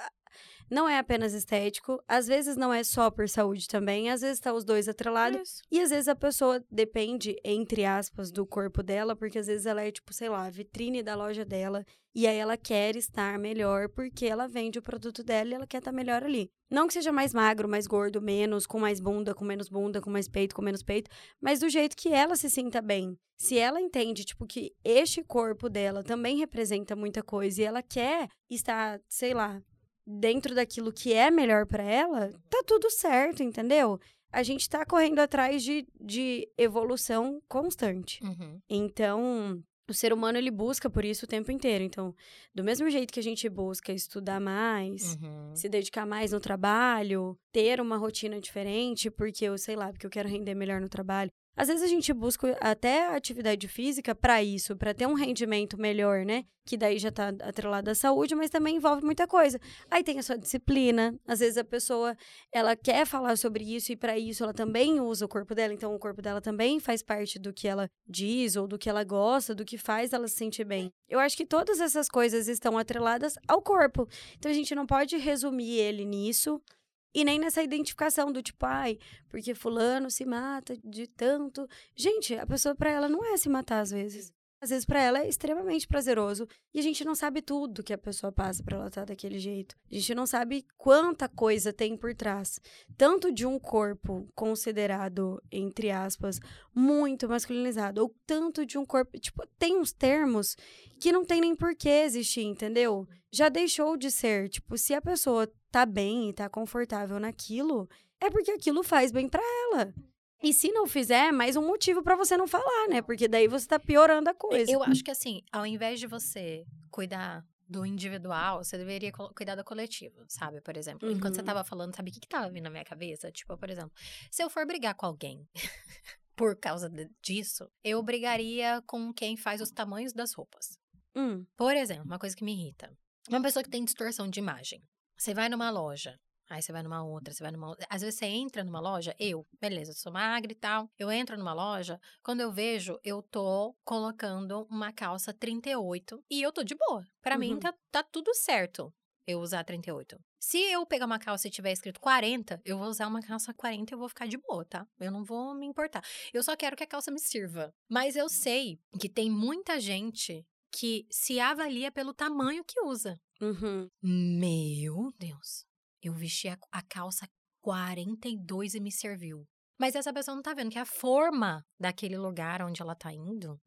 A: não é apenas estético, às vezes não é só por saúde também, às vezes tá os dois atrelados.
B: Isso.
A: E às vezes a pessoa depende, entre aspas, do corpo dela, porque às vezes ela é, tipo, sei lá, a vitrine da loja dela. E aí ela quer estar melhor porque ela vende o produto dela e ela quer estar melhor ali. Não que seja mais magro, mais gordo, menos, com mais bunda, com menos bunda, com mais peito, com menos peito, mas do jeito que ela se sinta bem. Se ela entende, tipo, que este corpo dela também representa muita coisa e ela quer estar, sei lá, dentro daquilo que é melhor pra ela, tá tudo certo, entendeu? A gente tá correndo atrás de, de evolução constante.
B: Uhum.
A: Então, o ser humano ele busca por isso o tempo inteiro. Então, do mesmo jeito que a gente busca estudar mais,
B: Uhum.
A: se dedicar mais no trabalho, ter uma rotina diferente, porque eu sei lá, porque eu quero render melhor no trabalho. Às vezes a gente busca até atividade física para isso, para ter um rendimento melhor, né? Que daí já tá atrelado à saúde, mas também envolve muita coisa. Aí tem a sua disciplina. Às vezes a pessoa, ela quer falar sobre isso e para isso ela também usa o corpo dela, então o corpo dela também faz parte do que ela diz ou do que ela gosta, do que faz ela se sentir bem. Eu acho que todas essas coisas estão atreladas ao corpo. Então a gente não pode resumir ele nisso e nem nessa identificação do tipo, ai, porque fulano se mata de tanto. Gente, a pessoa pra ela não é se matar às vezes. Às vezes pra ela é extremamente prazeroso e a gente não sabe tudo que a pessoa passa pra ela estar daquele jeito. A gente não sabe quanta coisa tem por trás, tanto de um corpo considerado entre aspas muito masculinizado ou tanto de um corpo, tipo, tem uns termos que não tem nem por que existir, entendeu? Já deixou de ser, tipo, se a pessoa tá bem e tá confortável naquilo, é porque aquilo faz bem pra ela. E se não fizer, é mais um motivo pra você não falar, né? Porque daí você tá piorando a coisa.
B: Eu acho que assim, ao invés de você cuidar do individual, você deveria cuidar do coletivo, sabe? Por exemplo, enquanto você
A: Uhum.
B: tava falando, sabe o que, que tava vindo na minha cabeça? Tipo, por exemplo, se eu for brigar com alguém *laughs* por causa de- disso, eu brigaria com quem faz os tamanhos das roupas.
A: Hum,
B: Por exemplo, uma coisa que me irrita. Uma pessoa que tem distorção de imagem. Você vai numa loja, aí você vai numa outra, você vai numa outra. Às vezes você entra numa loja, eu, beleza, sou magra e tal. Eu entro numa loja, quando eu vejo, eu tô colocando uma calça 38 e eu tô de boa. Pra mim
A: Uhum.
B: tá, tá tudo certo eu usar 38. Se eu pegar uma calça e tiver escrito 40, eu vou usar uma calça 40 e eu vou ficar de boa, tá? Eu não vou me importar. Eu só quero que a calça me sirva. Mas eu sei que tem muita gente que se avalia pelo tamanho que usa.
A: uhum.
B: Meu Deus. Eu vesti a, a calça 42 e me serviu. Mas essa pessoa não tá vendo que a forma daquele lugar onde ela tá indo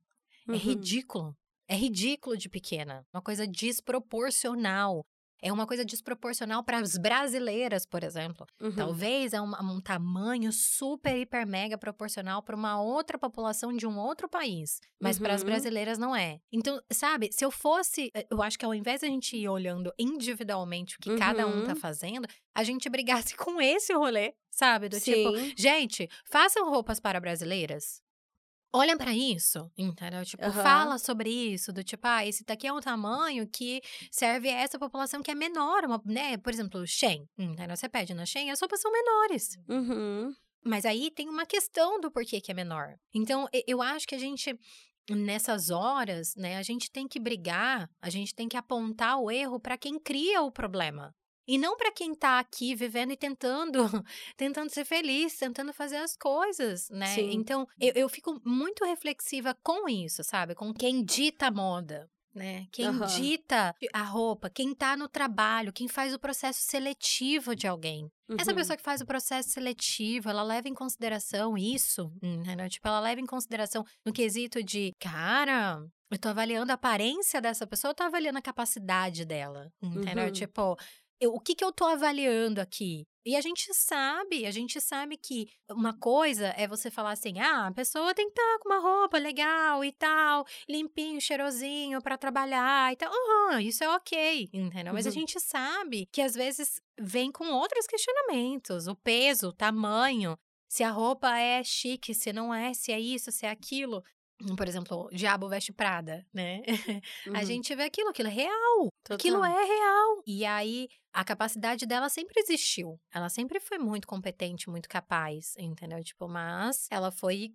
B: é
A: uhum.
B: ridículo. É ridículo de pequena. Uma coisa desproporcional. É uma coisa desproporcional para as brasileiras, por exemplo.
A: Uhum.
B: Talvez é um, um tamanho super, hiper, mega proporcional para uma outra população de um outro país. Mas para as
A: Uhum.
B: brasileiras não é. Então, sabe, se eu fosse. eh, Eu acho que ao invés de a gente ir olhando individualmente o que cada um tá
A: Uhum.
B: fazendo, a gente brigasse *laughs* com esse rolê, sabe? Do tipo,
A: Sim.
B: gente, façam roupas para brasileiras. Olhem pra isso, entendeu? Tipo,
A: Aham.
B: fala sobre isso, do tipo, ah, esse daqui é um tamanho que serve a essa população que é menor, uma, né? Por exemplo, Shein, entendeu? Você pede na Shein, as roupas são menores.
A: Uhum.
B: Mas aí tem uma questão do porquê que é menor. Então, eu acho que a gente, nessas horas, né, a gente tem que brigar, a gente tem que apontar o erro pra quem cria o problema. E não para quem tá aqui vivendo e tentando, *laughs* tentando ser feliz, tentando fazer as coisas, né?
A: Sim.
B: Então, eu, eu fico muito reflexiva com isso, sabe? Com quem dita a moda. Né? Quem
A: Aham.
B: dita a roupa, quem tá no trabalho, quem faz o processo seletivo de alguém. Essa
A: Uhum.
B: pessoa que faz o processo seletivo, ela leva em consideração isso, entendeu? Tipo, ela leva em consideração no quesito de, cara, eu tô avaliando a aparência dessa pessoa, eu tô avaliando a capacidade dela, entendeu?
A: Uhum.
B: Tipo, eu- o que que eu tô avaliando aqui? E a gente sabe, a gente sabe que uma coisa é você falar assim: ah, a pessoa tem que estar com uma roupa legal e tal, limpinho, cheirosinho pra trabalhar e tal. Aham, isso é ok, entendeu? Mas a
A: Uhum.
B: gente sabe que às vezes vem com outros questionamentos: o peso, o tamanho, se a roupa é chique, se não é, se é isso, se é aquilo. Por exemplo, Diabo Veste Prada, né? *laughs* A
A: Uhum.
B: gente vê aquilo, aquilo é real. Aquilo
A: Total.
B: é real. E aí, a capacidade dela sempre existiu. Ela sempre foi muito competente, muito capaz, entendeu? Tipo, mas ela foi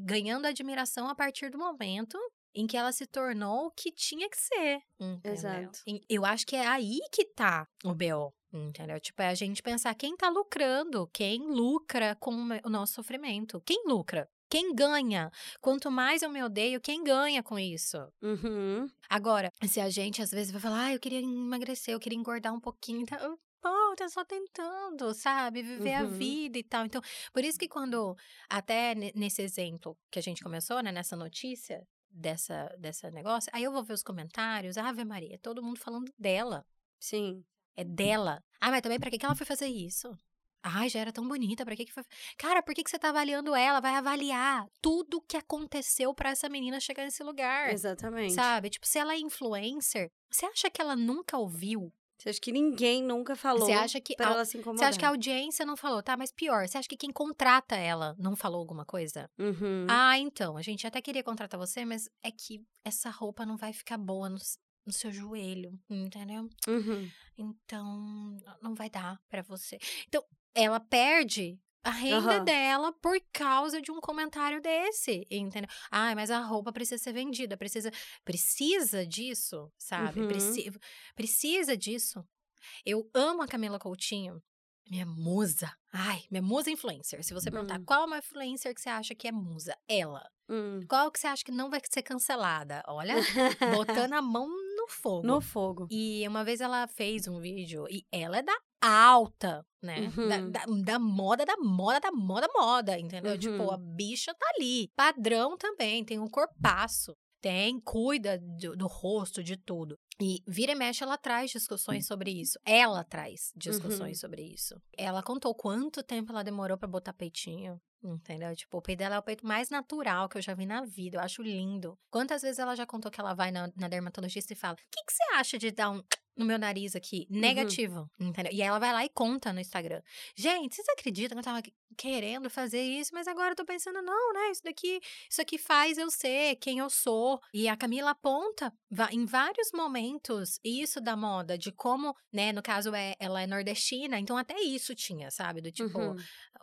B: ganhando admiração a partir do momento em que ela se tornou o que tinha que ser. Entendeu?
A: Exato.
B: Eu acho que é aí que tá o BO. Entendeu? Tipo, é a gente pensar quem tá lucrando, quem lucra com o nosso sofrimento. Quem lucra? Quem ganha? Quanto mais eu me odeio, quem ganha com isso?
A: Uhum.
B: Agora, se a gente às vezes vai falar, ah, eu queria emagrecer, eu queria engordar um pouquinho, tá? Pô, tá só tentando, sabe? Viver a
A: Uhum.
B: vida e tal. Então, por isso que quando, até ne- nesse exemplo que a gente começou, né, nessa notícia dessa, dessa negócio, aí eu vou ver os comentários, Ave Maria, todo mundo falando dela.
A: Sim.
B: É dela. Ah, mas também pra que, que ela foi fazer isso? Ai, já era tão bonita, pra que que foi... Cara, por que, que você tá avaliando ela? Vai avaliar tudo que aconteceu pra essa menina chegar nesse lugar.
A: Exatamente.
B: Sabe? Tipo, se ela é influencer, você acha que ela nunca ouviu?
A: Você acha que ninguém nunca falou
B: Você acha que
A: pra
B: a-
A: ela se
B: Você
A: incomodar?
B: acha que a audiência não falou? Tá, mas pior, você acha que quem contrata ela não falou alguma coisa?
A: Uhum.
B: Ah, então, a gente até queria contratar você, mas é que essa roupa não vai ficar boa no, no seu joelho, entendeu?
A: Uhum.
B: Então, não vai dar pra você. Então, ela perde a renda
A: Aham.
B: dela por causa de um comentário desse, entendeu? Ah, mas a roupa precisa ser vendida, precisa precisa disso, sabe?
A: Uhum.
B: Preci- precisa disso. Eu amo a Camila Coutinho, minha musa. Ai, minha musa influencer. Se você perguntar
A: Hum.
B: qual é uma influencer que você acha que é musa, ela.
A: Hum.
B: Qual que você acha que não vai ser cancelada? Olha, botando *laughs* a mão no fogo.
A: No fogo.
B: E uma vez ela fez um vídeo e ela é da alta, né? Da,
A: Uhum.
B: da, da moda, da moda, da moda, moda, entendeu?
A: Uhum.
B: Tipo, a bicha tá ali. Padrão também, tem um corpaço. Tem, cuida do, do rosto, de tudo. E vira e mexe, ela traz discussões sobre isso. Ela traz discussões
A: Uhum.
B: sobre isso. Ela contou quanto tempo ela demorou pra botar peitinho. Entendeu? Tipo, o peito dela é o peito mais natural que eu já vi na vida. Eu acho lindo. Quantas vezes ela já contou que ela vai na, na dermatologista e fala: O que, que você acha de dar um no meu nariz aqui? Negativo. Entendeu? E ela vai lá e conta no Instagram. Gente, vocês acreditam que eu tava querendo fazer isso, mas agora eu tô pensando, não, né? Isso daqui, isso aqui faz eu ser quem eu sou. E a Camila aponta em vários momentos isso da moda, de como, né, no caso é, ela é nordestina, então até isso tinha, sabe? Do tipo,
A: Uhum.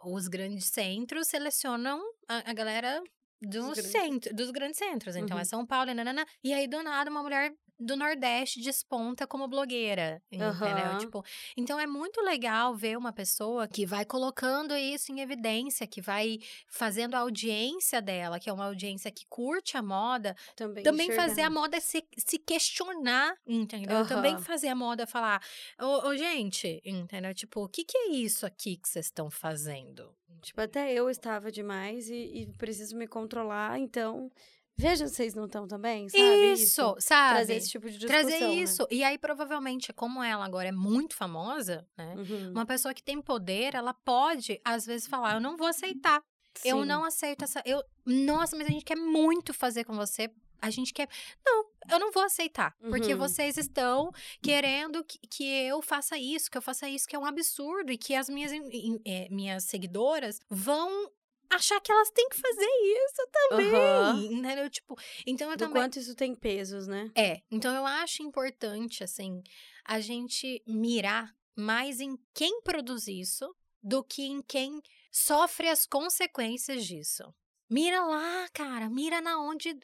B: os grandes centros selecionam a, a galera dos,
A: grandes.
B: centros, dos grandes centros. Então
A: Uhum.
B: é São Paulo, nanana, e aí do nada uma mulher do Nordeste desponta como blogueira, entendeu?
A: Aham.
B: Tipo, então é muito legal ver uma pessoa que vai colocando isso em evidência, que vai fazendo a audiência dela, que é uma audiência que curte a moda,
A: Também,
B: também fazer a moda se, se questionar, entendeu? Também
A: Aham.
B: fazer a moda falar, ô, ô, gente, entendeu? Tipo, o que, que é isso aqui que vocês estão fazendo?
A: Tipo, até eu estava demais e, e preciso me controlar, então. Vejam se vocês não estão também, sabe?
B: Isso, sabe?
A: Trazer esse tipo de discussão.
B: Trazer
A: né?
B: isso. E aí, provavelmente, como ela agora é muito famosa, né?
A: Uhum.
B: Uma pessoa que tem poder, ela pode, às vezes, falar: Eu não vou aceitar. Eu
A: Sim.
B: não aceito essa. Eu, nossa, mas a gente quer muito fazer com você. A gente quer. Não, eu não vou aceitar. Porque
A: Uhum.
B: vocês estão querendo que, que eu faça isso, que eu faça isso, que é um absurdo. E que as minhas, em- eh, minhas seguidoras vão achar que elas têm que fazer isso também.
A: Aham.
B: Entendeu? Tipo, então eu
A: Do
B: também.
A: quanto isso tem pesos, né?
B: É, então eu acho importante, assim, a gente mirar mais em quem produz isso do que em quem sofre as consequências disso. Mira lá, cara, mira na onde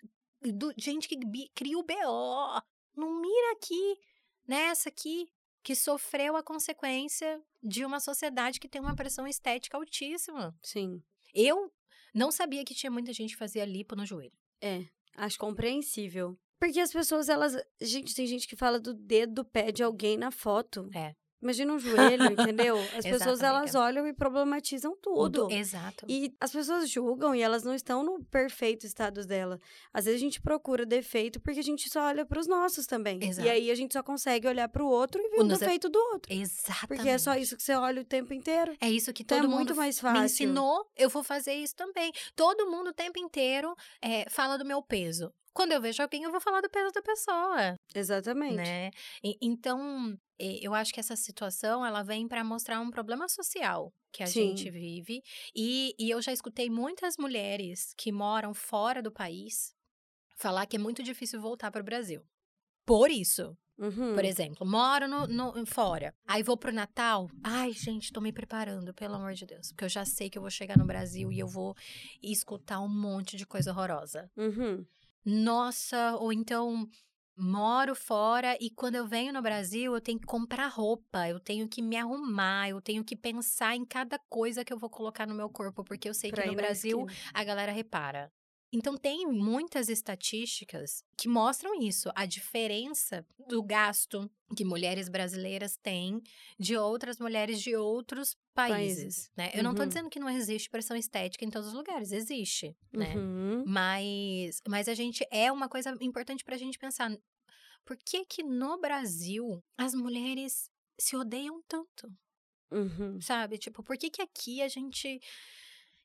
B: do gente que bi- cria o BO. Não mira aqui, nessa aqui, que sofreu a consequência de uma sociedade que tem uma pressão estética altíssima.
A: Sim.
B: Eu não sabia que tinha muita gente que fazia lipo no joelho.
A: É, acho compreensível. Porque as pessoas, elas. Gente, tem gente que fala do dedo do pé de alguém na foto.
B: É.
A: Imagina um joelho, entendeu? *laughs* As pessoas,
B: Exato,
A: elas
B: amiga.
A: olham e problematizam
B: O
A: tudo.
B: do- Exato.
A: E as pessoas julgam e elas não estão no perfeito estado dela. Às vezes a gente procura defeito porque a gente só olha pros nossos também.
B: Exato.
A: E aí a gente só consegue olhar pro outro e ver
B: O
A: o,
B: nos-
A: defeito do outro.
B: Exatamente.
A: Porque é só isso que você olha o tempo inteiro.
B: É isso que
A: Então é
B: todo
A: muito
B: mundo
A: mais
B: me
A: fácil.
B: ensinou, eu vou fazer isso também. Todo mundo o tempo inteiro é, fala do meu peso. Quando eu vejo alguém, eu vou falar do peso da pessoa,
A: Exatamente.
B: né? E- então, eu acho que essa situação, ela vem para mostrar um problema social que a
A: Sim.
B: gente vive. E, e eu já escutei muitas mulheres que moram fora do país falar que é muito difícil voltar para o Brasil. Por isso,
A: Uhum.
B: por exemplo, moro no, no- fora. Aí vou pro Natal. Ai, gente, tô me preparando, pelo amor de Deus. Porque eu já sei que eu vou chegar no Brasil e eu vou escutar um monte de coisa horrorosa.
A: Uhum.
B: Nossa, ou então moro fora e quando eu venho no Brasil eu tenho que comprar roupa, eu tenho que me arrumar, eu tenho que pensar em cada coisa que eu vou colocar no meu corpo, porque eu sei
A: Pra
B: que no Brasil
A: esquina.
B: a galera repara. Então, tem muitas estatísticas que mostram isso, a diferença do gasto que mulheres brasileiras têm de outras mulheres de outros países,
A: Países.
B: né? Eu não tô
A: Uhum.
B: dizendo que não existe pressão estética em todos os lugares, existe, né?
A: Uhum.
B: Mas, mas a gente é uma coisa importante pra gente pensar. Por que que no Brasil as mulheres se odeiam tanto?
A: Uhum.
B: Sabe? Tipo, por que que aqui a gente.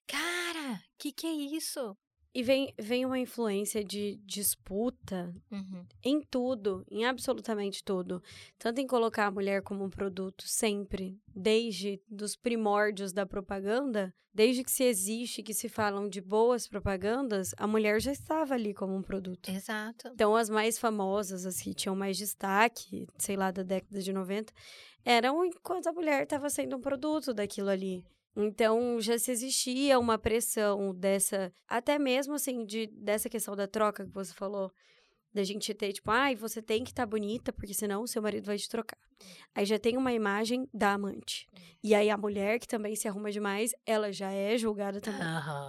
B: Cara, que que é isso?
A: E vem, vem uma influência de disputa
B: Uhum.
A: em tudo, em absolutamente tudo. Tanto em colocar a mulher como um produto sempre, desde dos primórdios da propaganda, desde que se existe, que se falam de boas propagandas, a mulher já estava ali como um produto.
B: Exato.
A: Então, as mais famosas, as que tinham mais destaque, sei lá, da década de 90, eram enquanto a mulher estava sendo um produto daquilo ali. Então, já se existia uma pressão dessa, até mesmo assim, de, dessa questão da troca que você falou, da gente ter, tipo, ai, você tem que estar bonita, porque senão o seu marido vai te trocar. Aí já tem uma imagem da amante. E aí a mulher que também se arruma demais, ela já é julgada também.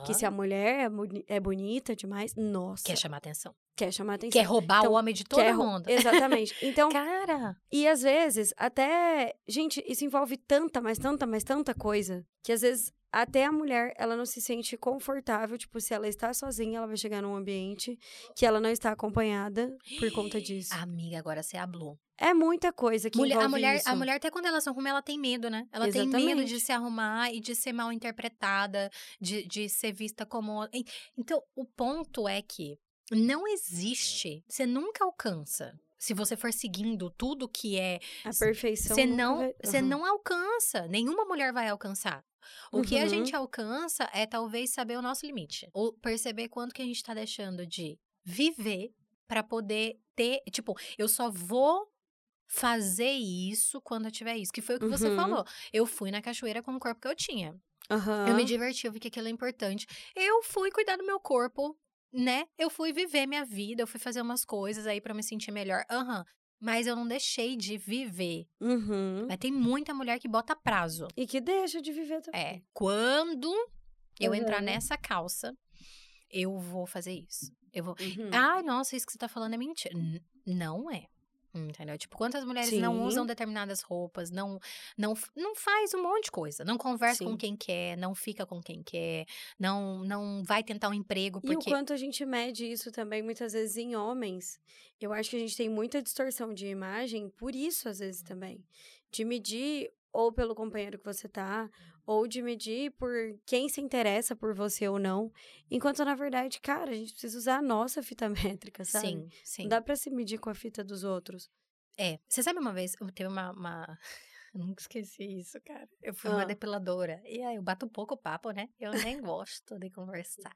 A: Que se a mulher é, é bonita demais, nossa,
B: quer, chamar atenção.
A: Chamar atenção.
B: Quer roubar
A: Então,
B: o homem de todo
A: Quer
B: mundo.
A: Exatamente. *laughs* Então,
B: Cara,
A: e às vezes, até. Gente, isso envolve tanta, mas tanta, mas tanta coisa. Que às vezes, até a mulher, ela não se sente confortável. Tipo, se ela está sozinha, ela vai chegar num ambiente que ela não está acompanhada por conta disso.
B: amiga, agora você hablou.
A: É muita coisa que
B: Mulher- a mulher,
A: isso.
B: a mulher, até quando ela se arruma, ela tem medo, né? Ela tem medo
A: Exatamente.
B: de se arrumar e de ser mal interpretada, de, de ser vista como. En- Então, o ponto é que não existe, você nunca alcança. Se você for seguindo tudo que é.
A: A perfeição.
B: Você não, você
A: Aham.
B: não alcança. Nenhuma mulher vai alcançar. O que a
A: Uhum.
B: gente alcança é talvez saber o nosso limite. Ou perceber quanto que a gente tá deixando de viver pra poder ter. Tipo, eu só vou fazer isso quando eu tiver isso. Que foi o que você
A: Uhum.
B: falou. Eu fui na cachoeira com o corpo que eu tinha. Eu me diverti, eu vi que aquilo é importante. Eu fui cuidar do meu corpo, né? Eu fui viver minha vida, eu fui fazer umas coisas aí pra me sentir melhor. Aham. Mas eu não deixei de viver.
A: Uhum.
B: Mas tem muita mulher que bota prazo.
A: E que deixa de viver também.
B: É, quando eu entrar
A: Uhum.
B: nessa calça, eu vou fazer isso. Eu vou.
A: Uhum.
B: Ai, nossa, isso que você tá falando é mentira. N- não é. Entendeu? Tipo, quantas mulheres não
A: Sim.
B: usam determinadas roupas, não, não, não faz um monte de coisa. Não conversa com
A: Sim.
B: quem quer, não fica com quem quer, não, não vai tentar um emprego
A: E
B: porque.
A: o quanto a gente mede isso também, muitas vezes, em homens. Eu acho que a gente tem muita distorção de imagem por isso, às vezes, também. De medir ou pelo companheiro que você tá, ou de medir por quem se interessa por você ou não. Enquanto, na verdade, cara, a gente precisa usar a nossa fita métrica, sabe?
B: Sim, sim.
A: Não dá pra se medir com a fita dos outros.
B: É. Você sabe uma vez, eu teve uma. uma... Eu nunca esqueci isso, cara. Eu fui uma
A: Ah.
B: depiladora. E aí eu bato um pouco o papo, né? Eu nem gosto de conversar.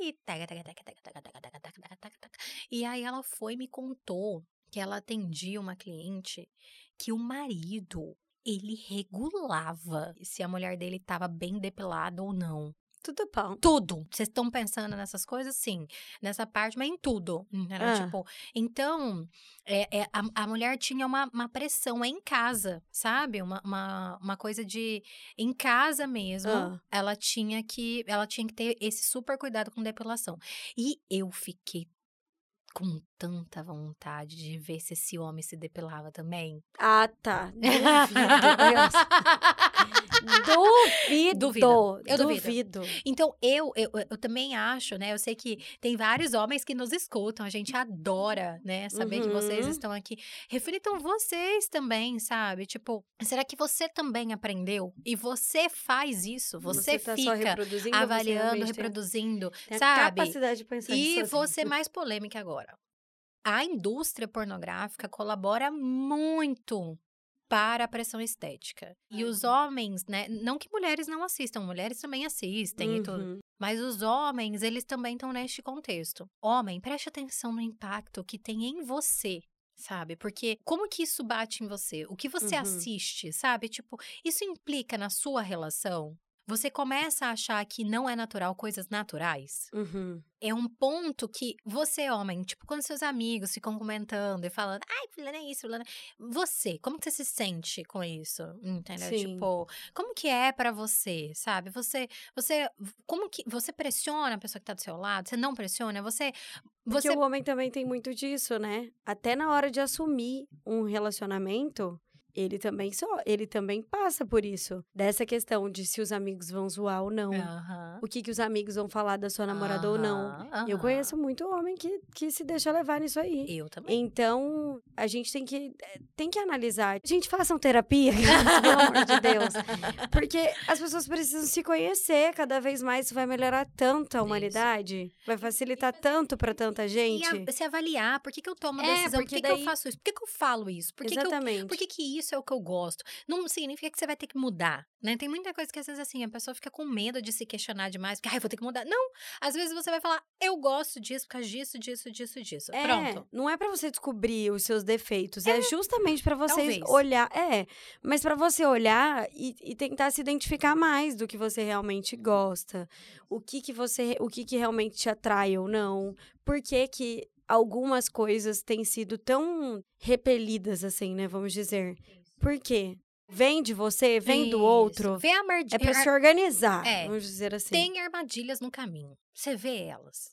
B: E taca, taca, taca, taca, taca, taca, taca, taca, taca, taca, taca. E aí ela foi e me contou que ela atendia uma cliente que o marido, ele regulava se a mulher dele estava bem depilada ou não.
A: Tudo bom.
B: Tudo. Vocês estão pensando nessas coisas? Sim. Nessa parte, mas em tudo. Entendeu?
A: Ah.
B: Tipo, então, é, é, a, a mulher tinha uma, uma pressão em casa, sabe? Uma, uma, uma coisa de. Em casa mesmo,
A: Ah.
B: ela tinha que. Ela tinha que ter esse super cuidado com depilação. E eu fiquei com tanta vontade de ver se esse homem se depilava também.
A: Ah, tá. Duvido. *laughs* Duvido.
B: Duvido. Eu duvido.
A: duvido.
B: Então, eu, eu, eu também acho, né? Eu sei que tem vários homens que nos escutam, a gente adora, né? Saber que vocês
A: Uhum.
B: estão aqui. Reflitam vocês também, sabe? Tipo, será que você também aprendeu? E você faz isso? Você,
A: tá só
B: fica
A: reproduzindo, você
B: avaliando,
A: tem-
B: reproduzindo,
A: tem a
B: sabe?
A: capacidade de pensar
B: E
A: assim.
B: ser mais polêmica agora. A indústria pornográfica colabora muito para a pressão estética. E os homens, né? Não que mulheres não assistam, mulheres também assistem e tudo.
A: Uhum.
B: Mas os homens, eles também estão neste contexto. Homem, preste atenção no impacto que tem em você. Sabe? Porque como que isso bate em você? O que você
A: Uhum.
B: assiste, sabe? Tipo, isso implica na sua relação? Você começa a achar que não é natural coisas naturais?
A: Uhum.
B: é um ponto que você, homem, tipo, quando seus amigos ficam comentando e falando, ai, fulana é isso, fulana. Você, como que você se sente com isso? Entendeu?
A: Sim.
B: Tipo, como que é pra você, sabe? Você, você, como que, você pressiona a pessoa que tá do seu lado? Você não pressiona? Você,
A: Porque
B: você...
A: o homem também tem muito disso, né? Até na hora de assumir um relacionamento, ele também só, ele também passa por isso. Dessa questão de se os amigos vão zoar ou não.
B: Aham.
A: O que, que os amigos vão falar da sua namorada ou não.
B: Aham,
A: Eu conheço muito homem que, que se deixa levar nisso aí.
B: Eu também.
A: Então, a gente tem que, eh, tem que analisar. Gente, façam terapia, *laughs* pelo amor de Deus. Porque as pessoas precisam se conhecer cada vez mais. Isso vai melhorar tanto a humanidade. Vai facilitar tanto pra tanta
B: E
A: gente.
B: a- se avaliar, por que, que eu tomo
A: É,
B: decisão? Por que, que eu faço isso? Por que, que eu falo isso? Por que, que eu
A: Exatamente.
B: Por que, que isso é o que eu gosto? Não significa que você vai ter que mudar, né? Tem muita coisa que às vezes assim, a pessoa fica com medo de se questionar demais, porque, ai, vou ter que mudar. Não, às vezes você vai falar, eu gosto disso por causa disso, disso, disso, disso.
A: É,
B: Pronto.
A: não é pra você descobrir os seus defeitos, é, justamente pra vocês
B: talvez.
A: olhar, é, mas pra você olhar e, e tentar se identificar mais do que você realmente gosta, o que que você, o que que realmente te atrai ou não, por que que algumas coisas têm sido tão repelidas assim, né, vamos dizer. Por quê? Vem de você, vem do
B: Isso.
A: outro.
B: Vê a mardi-
A: É pra se organizar,
B: É.
A: vamos dizer assim.
B: Tem armadilhas no caminho. Você vê elas.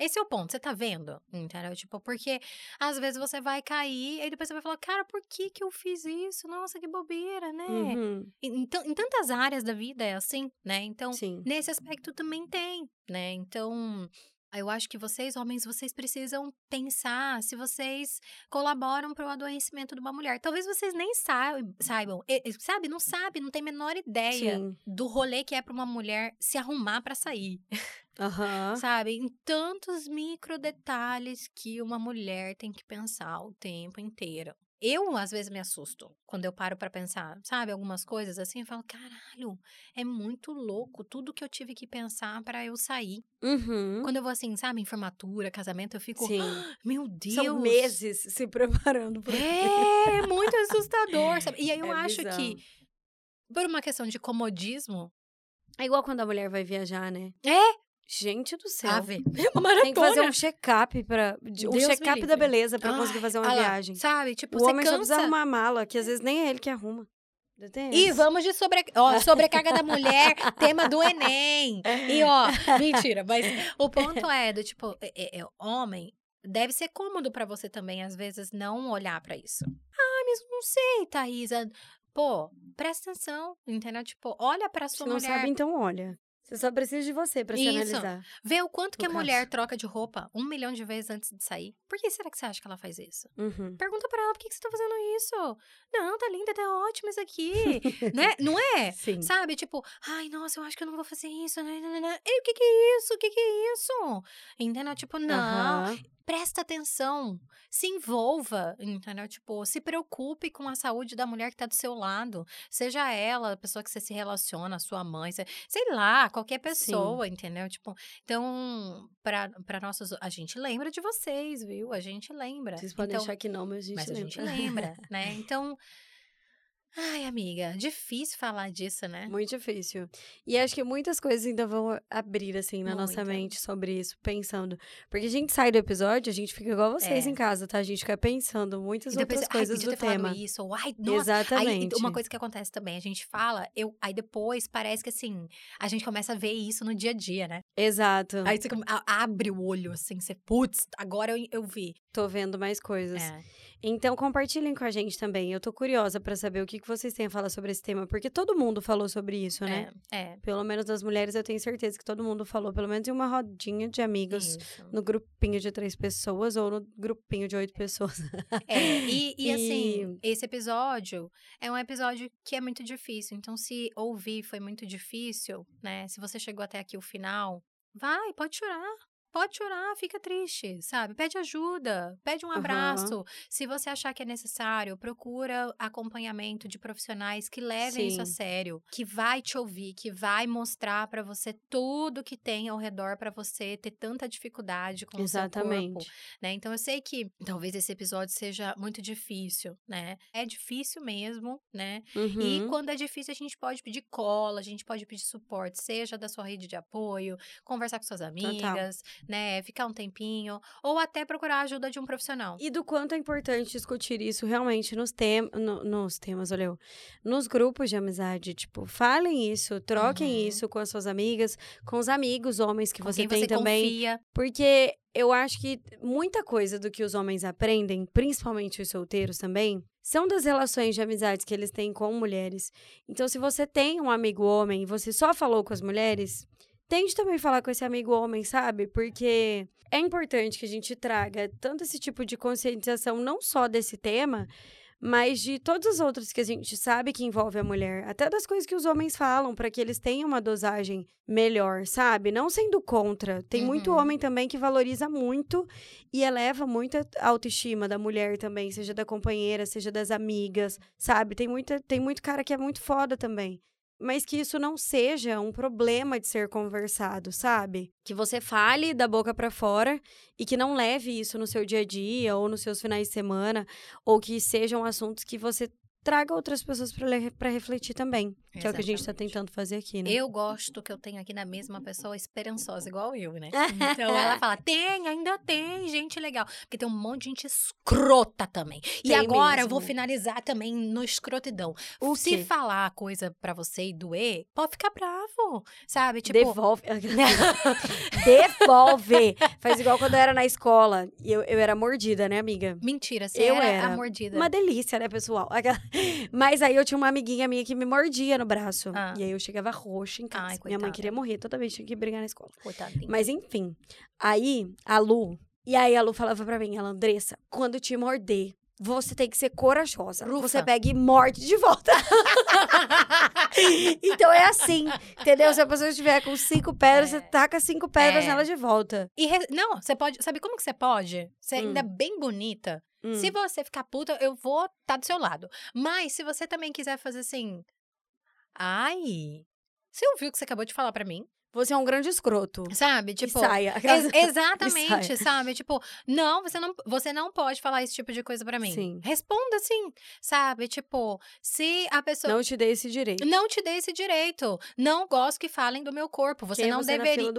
B: Esse é o ponto, você tá vendo? Entendeu? Tipo, porque às vezes você vai cair e depois você vai falar, cara, por que que eu fiz isso? Nossa, que bobeira, né?
A: Uhum,
B: E- Então, em tantas áreas da vida é assim, né? Então,
A: Sim.
B: nesse aspecto também tem, né? Então, eu acho que vocês, homens, vocês precisam pensar se vocês colaboram para o adoecimento de uma mulher. Talvez vocês nem saibam, sabe? Não sabe, não tem a menor ideia
A: Sim.
B: do rolê que é para uma mulher se arrumar para sair, *laughs*
A: Aham.
B: sabe? Em tantos micro detalhes que uma mulher tem que pensar o tempo inteiro. Eu, às vezes, me assusto quando eu paro pra pensar, sabe? Algumas coisas assim, eu falo, caralho, é muito louco tudo que eu tive que pensar pra eu sair.
A: Uhum.
B: Quando eu vou assim, sabe, em formatura, casamento, eu fico,
A: Sim.
B: meu Deus.
A: São meses se preparando para
B: É, *laughs* é muito assustador, sabe? E aí eu
A: É
B: acho
A: bizarro.
B: que, por uma questão de comodismo,
A: É igual quando a mulher vai viajar, né?
B: É.
A: Gente do céu.
B: ave, é *laughs* uma maratona.
A: Tem que fazer um check-up para um check-up da beleza pra
B: Ai,
A: conseguir fazer uma viagem.
B: Sabe? Tipo,
A: O
B: você
A: homem só
B: cansa.
A: precisa arrumar a mala, que às vezes nem é ele que arruma.
B: E vamos de sobre... ó, *laughs* sobrecarga da mulher, tema do Enem. *laughs* E ó, mentira, mas o ponto é do tipo, é, é- é, homem, deve ser cômodo pra você também, às vezes, não olhar pra isso. Ah, mas não sei, Thaisa. Pô, presta atenção, entendeu? Tipo, olha pra
A: Se
B: sua
A: não
B: mulher.
A: sabe, então olha. Você só precisa de você pra se
B: Isso.
A: analisar.
B: Vê o quanto que a mulher troca de roupa um milhão de vezes antes de sair. Por que será que você acha que ela faz isso?
A: Uhum.
B: Pergunta pra ela por que, que você tá fazendo isso. Não, tá linda, tá ótimo isso aqui. *laughs* né? Não é?
A: Sim.
B: Sabe? Tipo, ai, nossa, eu acho que eu não vou fazer isso. Né, né, né. Ei, o que que é isso? O que que é isso? Entendeu? Tipo, não.
A: Aham.
B: Presta atenção. Se envolva, entendeu? Tipo, se preocupe com a saúde da mulher que tá do seu lado. Seja ela a pessoa que você se relaciona, sua mãe, se- sei lá, qualquer pessoa, entendeu? Tipo, então, pra, pra nossos. A gente lembra de vocês, viu? A gente lembra.
A: Vocês podem
B: então,
A: achar que não, mas a gente
B: mas a
A: lembra.
B: gente lembra, *laughs* né? Então, Ai, amiga, difícil falar disso, né?
A: Muito difícil. E acho que muitas coisas ainda vão abrir, assim, na nossa mente sobre isso, pensando. Porque a gente sai do episódio, a gente fica igual vocês
B: É.
A: em casa, tá? A gente fica pensando muitas
B: E depois,
A: outras coisas do tema.
B: isso. Ou, ai, nossa,
A: Exatamente.
B: Aí, uma coisa que acontece também, a gente fala, eu, aí depois parece que assim, a gente começa a ver isso no dia a dia, né?
A: Exato.
B: Aí você abre o olho, assim, você, putz, agora eu, eu vi.
A: Tô vendo mais coisas.
B: É.
A: Então compartilhem com a gente também. Eu tô curiosa pra saber o que, que vocês têm a falar sobre esse tema, porque todo mundo falou sobre isso, né?
B: É, é.
A: Pelo menos das mulheres, eu tenho certeza que todo mundo falou, pelo menos em uma rodinha de amigos.
B: Isso.
A: No grupinho de três pessoas ou no grupinho de oito pessoas.
B: É, *laughs* e, e, assim,
A: E-
B: esse episódio é um episódio que é muito difícil. Então, se ouvir foi muito difícil, né? Se você chegou até aqui o final, vai, pode chorar. Pode chorar, fica triste, sabe? Pede ajuda, pede um abraço. Se você achar que é necessário, procura acompanhamento de profissionais que levem isso a
A: Sim.
B: sério, que vai te ouvir, que vai mostrar pra você tudo que tem ao redor pra você ter tanta dificuldade com o seu corpo,
A: Exatamente.
B: né? Então eu sei que talvez esse episódio seja muito difícil, né? É difícil mesmo, né? E
A: Uhum.
B: quando é difícil, a gente pode pedir cola, a gente pode pedir suporte, seja da sua rede de apoio, conversar com suas amigas, né? Ficar um tempinho, ou até procurar a ajuda de um profissional.
A: E do quanto é importante discutir isso realmente nos, tem, no- nos temas, olha, eu, nos grupos de amizade. Tipo, falem isso, troquem
B: Uhum.
A: isso com as suas amigas, com os amigos homens que
B: Com
A: você tem
B: você
A: também.
B: confia.
A: Porque eu acho que muita coisa do que os homens aprendem, principalmente os solteiros também, são das relações de amizades que eles têm com mulheres. Então, se você tem um amigo homem e você só falou com as mulheres, tente também falar com esse amigo homem, sabe? Porque é importante que a gente traga tanto esse tipo de conscientização, não só desse tema, mas de todas as outras que a gente sabe que envolve a mulher, até das coisas que os homens falam, para que eles tenham uma dosagem melhor, sabe? Não sendo contra. Tem muito
B: Uhum.
A: homem também que valoriza muito e eleva muito a autoestima da mulher também, seja da companheira, seja das amigas, sabe? Tem, muita, tem muito cara que é muito foda também. Mas que isso não seja um problema de ser conversado, sabe? Que você fale da boca pra fora e que não leve isso no seu dia a dia ou nos seus finais de semana, ou que sejam assuntos que você traga outras pessoas pra refletir também. Que é o que a gente tá
B: Exatamente.
A: tentando fazer aqui, né?
B: Eu gosto que eu tenho aqui na mesma pessoa esperançosa, igual eu, né? *laughs* Então ela fala: tem, ainda tem gente legal. Porque tem um monte de gente escrota também. E
A: Tem
B: agora eu vou
A: mesmo.
B: finalizar também no escrotidão.
A: O
B: Se
A: quê?
B: falar coisa pra você e doer, pode ficar bravo, sabe? Tipo,
A: Devolve. *laughs* Devolve. Faz igual quando eu era na escola. E eu, eu era mordida, né, amiga?
B: mentira, você
A: Eu
B: era, a
A: era.
B: mordida.
A: Uma delícia, né, pessoal? Mas aí eu tinha uma amiguinha minha que me mordia no braço.
B: Ah.
A: E aí eu chegava roxa em casa.
B: Ai,
A: Minha mãe queria morrer, toda vez tinha que brigar na escola.
B: Coitadinha.
A: Mas enfim, aí a Lu. E aí a Lu falava pra mim, ela, Andressa, quando te morder, você tem que ser corajosa.
B: Rufa.
A: Você pega e morde de volta. *laughs* então é assim, entendeu? Se a pessoa estiver com cinco pedras,
B: É.
A: você taca cinco pedras
B: É.
A: nela de volta.
B: E re- não, você pode. Sabe como que você pode? Você
A: Hum.
B: ainda é bem bonita.
A: Hum.
B: Se você ficar puta, eu vou estar do seu lado. Mas se você também quiser fazer assim. Ai. Você ouviu o que você acabou de falar pra mim?
A: Você é um grande escroto.
B: Sabe?
A: E
B: Tipo.
A: saia. *laughs*
B: ex- exatamente,
A: saia.
B: sabe? Tipo, não você, não, você não pode falar esse tipo de coisa pra mim.
A: Sim.
B: Responda assim, sabe? Tipo, se a pessoa.
A: Não te dei esse direito.
B: Não te dê esse direito. Não gosto que falem do meu corpo. Você
A: Quem
B: não
A: você
B: deveria.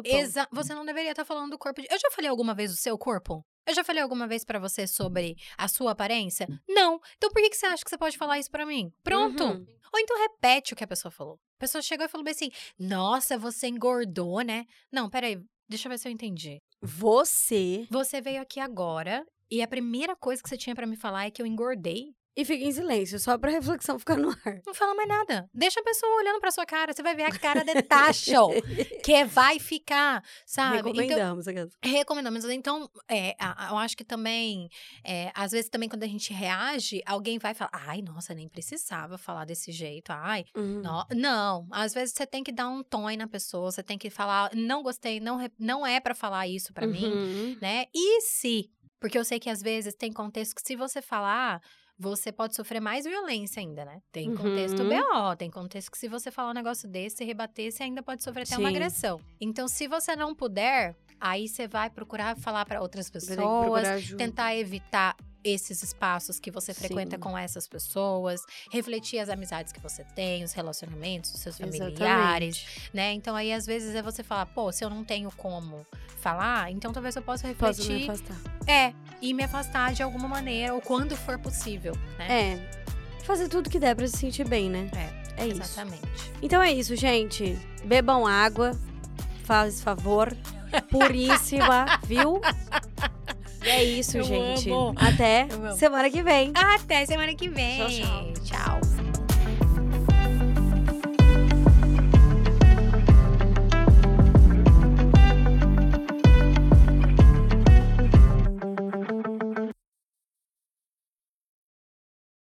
B: Você não deveria estar falando do corpo. de- Eu já falei alguma vez do seu corpo? Eu já falei alguma vez pra você sobre a sua aparência? Não. Então por que, que você acha que você pode falar isso pra mim? Pronto.
A: Uhum.
B: Ou então repete o que a pessoa falou. A pessoa chegou e falou bem assim: Nossa, você engordou, né? Não, peraí. Deixa eu ver se eu entendi.
A: Você.
B: Você veio aqui agora e a primeira coisa que você tinha pra me falar é que eu engordei.
A: E fica em silêncio, só pra *laughs* reflexão ficar no ar.
B: Não fala mais nada. Deixa a pessoa olhando pra sua cara. Você vai ver a cara de tacho *laughs* que vai ficar, sabe? Então,
A: Recomendamos. aquelas.
B: recomendamos. Então, é, eu acho que também, é, às vezes também quando a gente reage, alguém vai falar, ai, nossa, nem precisava falar desse jeito. Ai,
A: Uhum.
B: no- não. Às vezes você tem que dar um tom na pessoa. Você tem que falar, não gostei, não, não é pra falar isso pra mim
A: Uhum.
B: né? E se? Porque eu sei que às vezes tem contexto que se você falar, você pode sofrer mais violência ainda, né? Tem contexto
A: Uhum.
B: BO, tem contexto que se você falar um negócio desse, rebater, você ainda pode sofrer até uma
A: Sim.
B: agressão. Então, se você não puder, aí você vai procurar falar pra outras pessoas, tentar evitar esses espaços que você frequenta
A: Sim.
B: com essas pessoas, refletir as amizades que você tem, os relacionamentos, os seus familiares,
A: Exatamente.
B: né? Então aí às vezes é você falar, pô, se eu não tenho como falar, então talvez eu possa
A: Posso me
B: refletir,
A: afastar.
B: é, e me afastar de alguma maneira ou quando for possível, né?
A: É. Fazer tudo que der pra se sentir bem, né?
B: É,
A: É isso.
B: exatamente.
A: Então é isso, gente. Bebam água. Faz favor. *laughs* Puríssima, viu? É isso,
B: Eu
A: gente.
B: amo.
A: Até semana que vem.
B: Até semana que vem.
A: Tchau, tchau.
B: tchau.